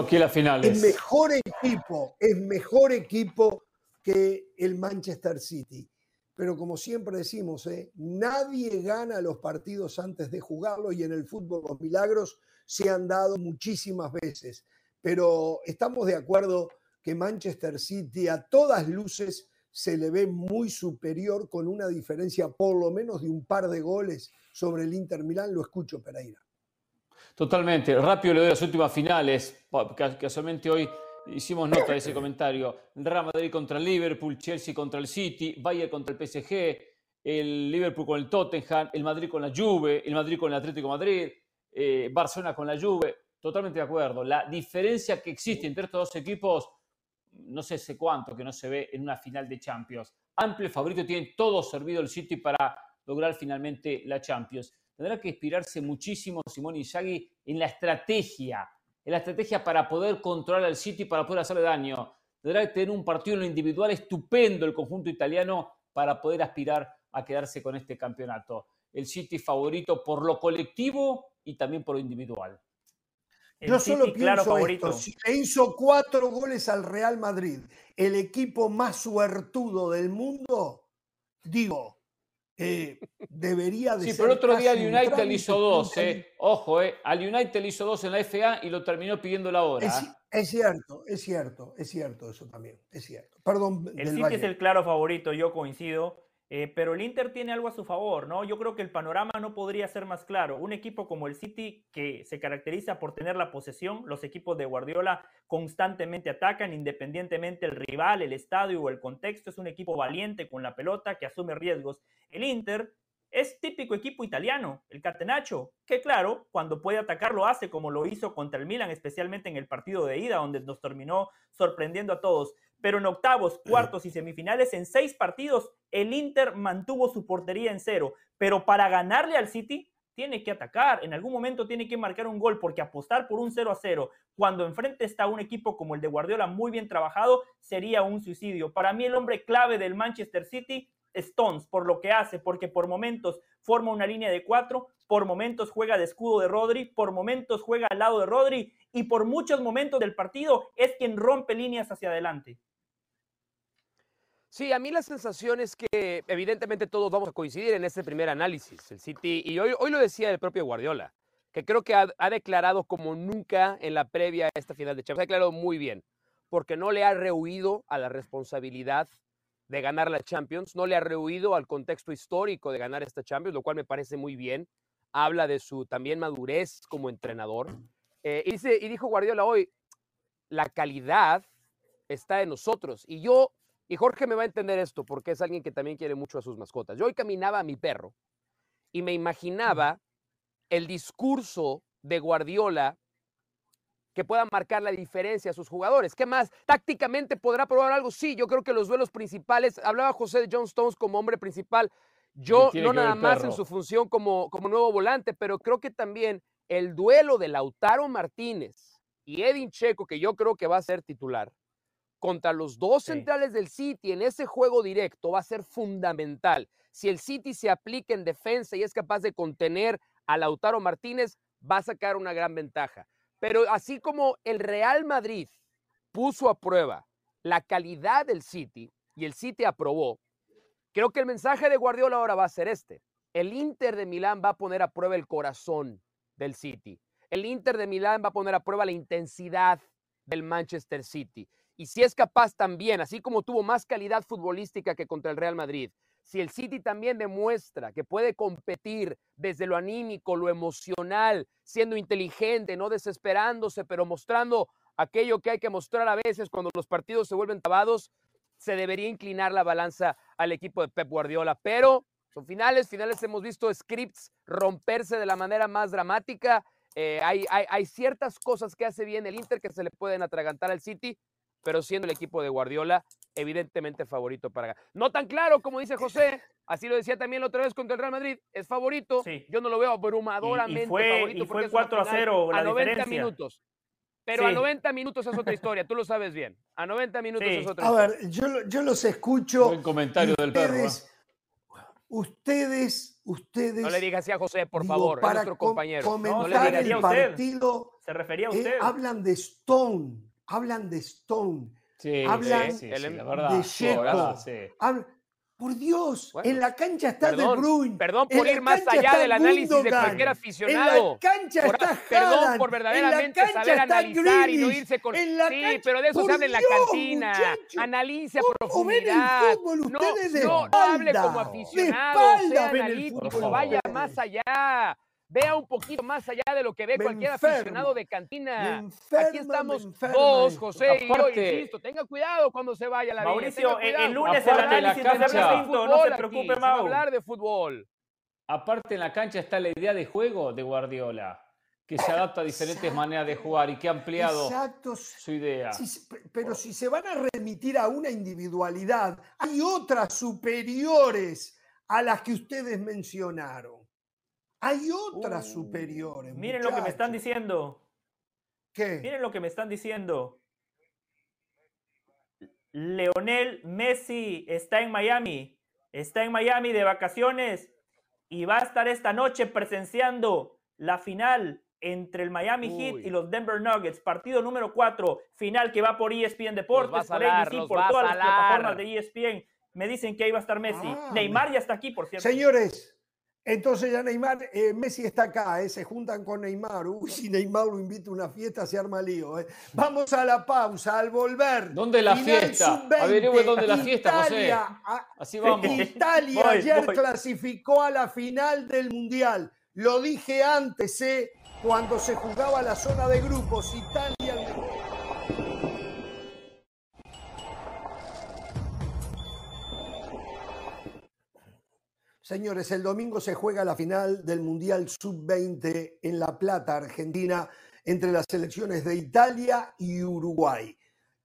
es mejor equipo, es mejor equipo que el Manchester City. Pero como siempre decimos, ¿eh? nadie gana los partidos antes de jugarlo y en el fútbol los milagros se han dado muchísimas veces. Pero estamos de acuerdo que Manchester City a todas luces se le ve muy superior con una diferencia por lo menos de un par de goles sobre el Inter Milán. Lo escucho, Pereira. Totalmente. Rápido le doy las últimas finales. Casualmente hoy hicimos nota de ese *coughs* comentario. Real Madrid contra el Liverpool, Chelsea contra el City, Bayern contra el PSG, el Liverpool con el Tottenham, el Madrid con la Juve, el Madrid con el Atlético Madrid, eh, Barcelona con la Juve. Totalmente de acuerdo. La diferencia que existe entre estos dos equipos, no sé sé cuánto que no se ve en una final de Champions. Amplio favorito, tiene todo servido el City para lograr finalmente la Champions tendrá que inspirarse muchísimo Simone Inzaghi en la estrategia, en la estrategia para poder controlar al City, para poder hacerle daño. Tendrá que tener un partido en lo individual estupendo el conjunto italiano para poder aspirar a quedarse con este campeonato. El City favorito por lo colectivo y también por lo individual. Yo solo pienso favorito. si le hizo cuatro goles al Real Madrid, el equipo más suertudo del mundo, digo, eh, debería de sí, pero el otro día al United le hizo dos, eh. Ojo, eh. Al United le hizo dos en la FA y lo terminó pidiendo la hora. Es, es cierto, es cierto, es cierto eso también, es cierto. Perdón. El City es el claro favorito, yo coincido. Eh, pero el Inter tiene algo a su favor, ¿no? Yo creo que el panorama no podría ser más claro. Un equipo como el City, que se caracteriza por tener la posesión, los equipos de Guardiola constantemente atacan, independientemente el rival, el estadio o el contexto, es un equipo valiente con la pelota que asume riesgos. El Inter es típico equipo italiano, el Catenaccio, que claro, cuando puede atacar lo hace como lo hizo contra el Milan, especialmente en el partido de ida, donde nos terminó sorprendiendo a todos pero en octavos, cuartos y semifinales, en seis partidos, el Inter mantuvo su portería en cero. Pero para ganarle al City, tiene que atacar, en algún momento tiene que marcar un gol, porque apostar por un 0 a 0 cuando enfrente está un equipo como el de Guardiola muy bien trabajado sería un suicidio. Para mí el hombre clave del Manchester City Stones por lo que hace, porque por momentos forma una línea de cuatro, por momentos juega de escudo de Rodri, por momentos juega al lado de Rodri y por muchos momentos del partido es quien rompe líneas hacia adelante. Sí, a mí la sensación es que evidentemente todos vamos a coincidir en este primer análisis. El City, y hoy, hoy lo decía el propio Guardiola, que creo que ha, ha, declarado como nunca en la previa a esta final de Champions, ha declarado muy bien, porque no le ha rehuido a la responsabilidad de ganar la Champions, no le ha rehuido al contexto histórico de ganar esta Champions, lo cual me parece muy bien. Habla de su también madurez como entrenador. Eh, y, dice, y dijo Guardiola hoy, la calidad está en nosotros. Y yo, y Jorge me va a entender esto porque es alguien que también quiere mucho a sus mascotas. Yo hoy caminaba a mi perro y me imaginaba el discurso de Guardiola que pueda marcar la diferencia a sus jugadores. ¿Qué más? ¿Tácticamente podrá probar algo? Sí, yo creo que los duelos principales, hablaba José de John Stones como hombre principal, yo no nada más en su función como, como nuevo volante, pero creo que también el duelo de Lautaro Martínez y Edin Checo, que yo creo que va a ser titular, contra los dos centrales del City en ese juego directo va a ser fundamental. Si el City se aplica en defensa y es capaz de contener a Lautaro Martínez, va a sacar una gran ventaja. Pero así como el Real Madrid puso a prueba la calidad del City y el City aprobó, creo que el mensaje de Guardiola ahora va a ser este. El Inter de Milán va a poner a prueba el corazón del City. El Inter de Milán va a poner a prueba la intensidad del Manchester City. Y si es capaz también, así como tuvo más calidad futbolística que contra el Real Madrid, si el City también demuestra que puede competir desde lo anímico, lo emocional, siendo inteligente, no desesperándose, pero mostrando aquello que hay que mostrar a veces cuando los partidos se vuelven tabados, se debería inclinar la balanza al equipo de Pep Guardiola. Pero son finales, finales hemos visto scripts romperse de la manera más dramática. Eh, hay, hay, hay ciertas cosas que hace bien el Inter que se le pueden atragantar al City, pero siendo el equipo de Guardiola, evidentemente favorito para ganar. No tan claro como dice José, así lo decía también la otra vez contra el Real Madrid, es favorito. Yo no lo veo abrumadoramente y, fue, favorito. Y fue 4 a 0 la a 90 diferencia. minutos. Pero a 90 minutos es otra historia, tú lo sabes bien. A 90 minutos es otra a historia. A ver, yo, yo, los escucho. Buen comentario del perro. ¿eh? Ustedes, ustedes. No le digas así a José, por favor, para es nuestro compañero. Comentar no, le el partido. Se refería a usted. Eh, hablan de Stone, hablan de Stone. Sí, hablan sí, sí, la verdad, de. Hablan, por Dios, bueno, en la cancha está perdón, De Bruyne. Perdón por ir más allá del análisis de cualquier aficionado. En la cancha por, está Perdón Haaland, por verdaderamente saber analizar y no irse con. En la sí, cancha, pero de eso se habla en la cantina. Muchacho, Analice a ¿cómo ven el profundidad. fútbol no, ustedes de no, no espalda? hable como De aficionado, espalda sea analítico, vaya más allá. Vea un poquito más allá de lo que ve Me cualquier enferma, aficionado de me cantina. enferma, Aquí estamos dos. José y yo, Aparte- insisto. Tenga cuidado cuando se vaya a la Mauricio, tenga el, lunes el de la análisis va a ser cancha. distinto, no se aquí, preocupe, se va a Mau. hablar de fútbol. Aparte en la cancha está la idea de juego de Guardiola, que se adapta a diferentes Exacto. maneras de jugar y que ha ampliado Exacto. su idea. Pero si se van a remitir a una individualidad, hay otras superiores a las que ustedes mencionaron. Hay otras Uh, superiores. Miren lo que me están diciendo. ¿Qué? Miren lo que me están diciendo. Leonel Messi está en Miami. Está en Miami de vacaciones y va a estar esta noche presenciando la final entre el Miami Heat y los Denver Nuggets. Partido número 4, final que va por ESPN Deportes, por ABC, por todas las plataformas de ESPN. Me dicen que ahí va a estar Messi. Ah, Neymar ya está aquí, por cierto. Señores, entonces ya Neymar, eh, Messi está acá, eh, se juntan con Neymar. Uy, si Neymar lo invita a una fiesta, se arma lío. eh. Vamos a la pausa, al volver. ¿Dónde la fiesta? sub-20, Averigüe dónde la fiesta, José. Italia, a- Así vamos. Italia Voy, ayer voy. clasificó a la final del Mundial. Lo dije antes, ¿eh? cuando se jugaba la zona de grupos. Italia. Señores, el domingo se juega la final del Mundial Sub-20 en La Plata, Argentina, entre las selecciones de Italia y Uruguay.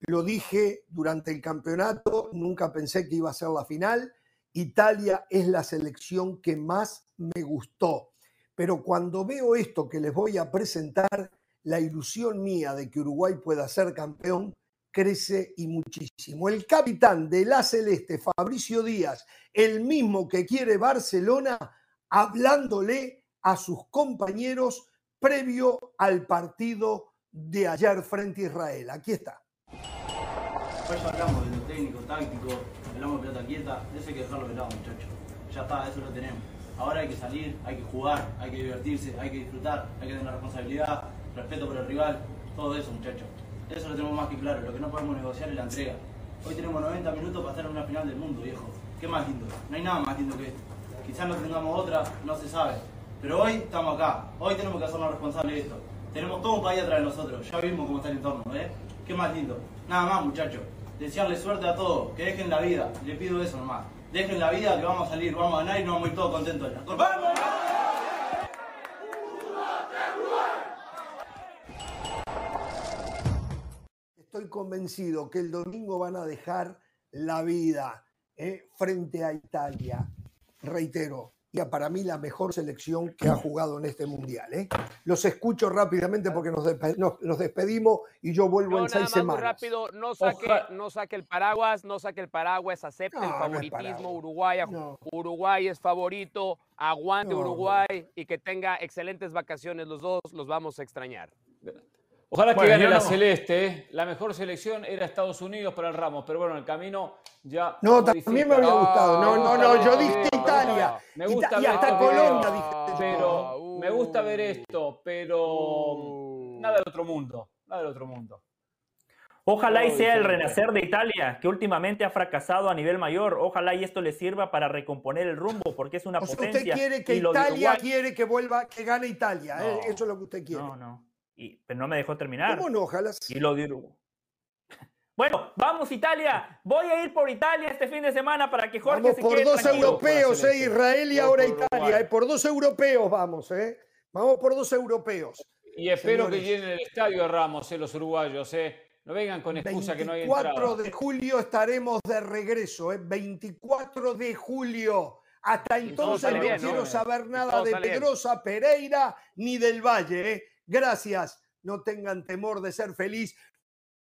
Lo dije durante el campeonato, nunca pensé que iba a ser la final. Italia es la selección que más me gustó. pero cuando veo esto que les voy a presentar, la ilusión mía de que Uruguay pueda ser campeón crece y muchísimo. El capitán de la Celeste, Fabricio Díaz, el mismo que quiere Barcelona, hablándole a sus compañeros previo al partido de ayer frente a Israel. Aquí está. Por hablamos de lo técnico, táctico, hablamos de pelota quieta, eso hay que dejarlo de lado, muchachos. Ya está, eso lo tenemos. Ahora hay que salir, hay que jugar, hay que divertirse, hay que disfrutar, hay que tener responsabilidad, respeto por el rival, todo eso, muchachos. Eso lo tenemos más que claro, lo que no podemos negociar es la entrega. Hoy tenemos 90 minutos para estar en una final del mundo, viejo. ¿Qué más lindo? No hay nada más lindo que esto. Quizás no tengamos otra, no se sabe. Pero hoy estamos acá, hoy tenemos que hacernos responsables de esto. Tenemos todo un país atrás de nosotros, ya vimos cómo está el entorno, ¿eh? ¿Qué más lindo? Nada más, muchachos. Desearle suerte a todos, que dejen la vida. Le pido eso nomás. Dejen la vida, que vamos a salir, vamos a ganar y nos vamos a ir todos contentos. ¡Vamos! Estoy convencido que el domingo van a dejar la vida ¿eh? frente a Italia. Reitero, ya para mí la mejor selección que ha jugado en este mundial. ¿eh? Los escucho rápidamente porque nos, despedimos y yo vuelvo en seis semanas. Muy rápido, no saque, no saque el paraguas, no saque el paraguas, acepte el favoritismo. Uruguay, Uruguay es favorito, aguante Uruguay y que tenga excelentes vacaciones los dos, los vamos a extrañar. Ojalá que gane la Celeste. ¿eh? La mejor selección era Estados Unidos para el Ramos, pero bueno, el camino ya. No, también me había gustado. No, no, no, yo dije Italia. Me gusta ver hasta Colombia dije. Pero me gusta ver esto, pero nada del otro mundo. Nada del otro mundo. Ojalá y sea el renacer de Italia, que últimamente ha fracasado a nivel mayor. Ojalá y esto le sirva para recomponer el rumbo, porque es una potencia. Usted quiere que Italia quiere que vuelva, que gane Italia. ¿eh? Eso es lo que usted quiere. No, no pero no me dejó terminar. ¿Cómo no? Ojalá. Y lo *laughs* Bueno, vamos Italia. Voy a ir por Italia este fin de semana para que Jorge vamos por dos europeos, eh, Israel y ahora Italia. Eh, por dos europeos vamos, eh. Vamos por dos europeos. Y espero que llenen el estadio Ramos, eh, los uruguayos, eh. No vengan con excusa que no hay entrada. 24 de julio estaremos de regreso, eh. 24 de julio. Hasta entonces no quiero saber nada de Pedrosa, Pereira ni del Valle, eh. Gracias, no tengan temor de ser feliz.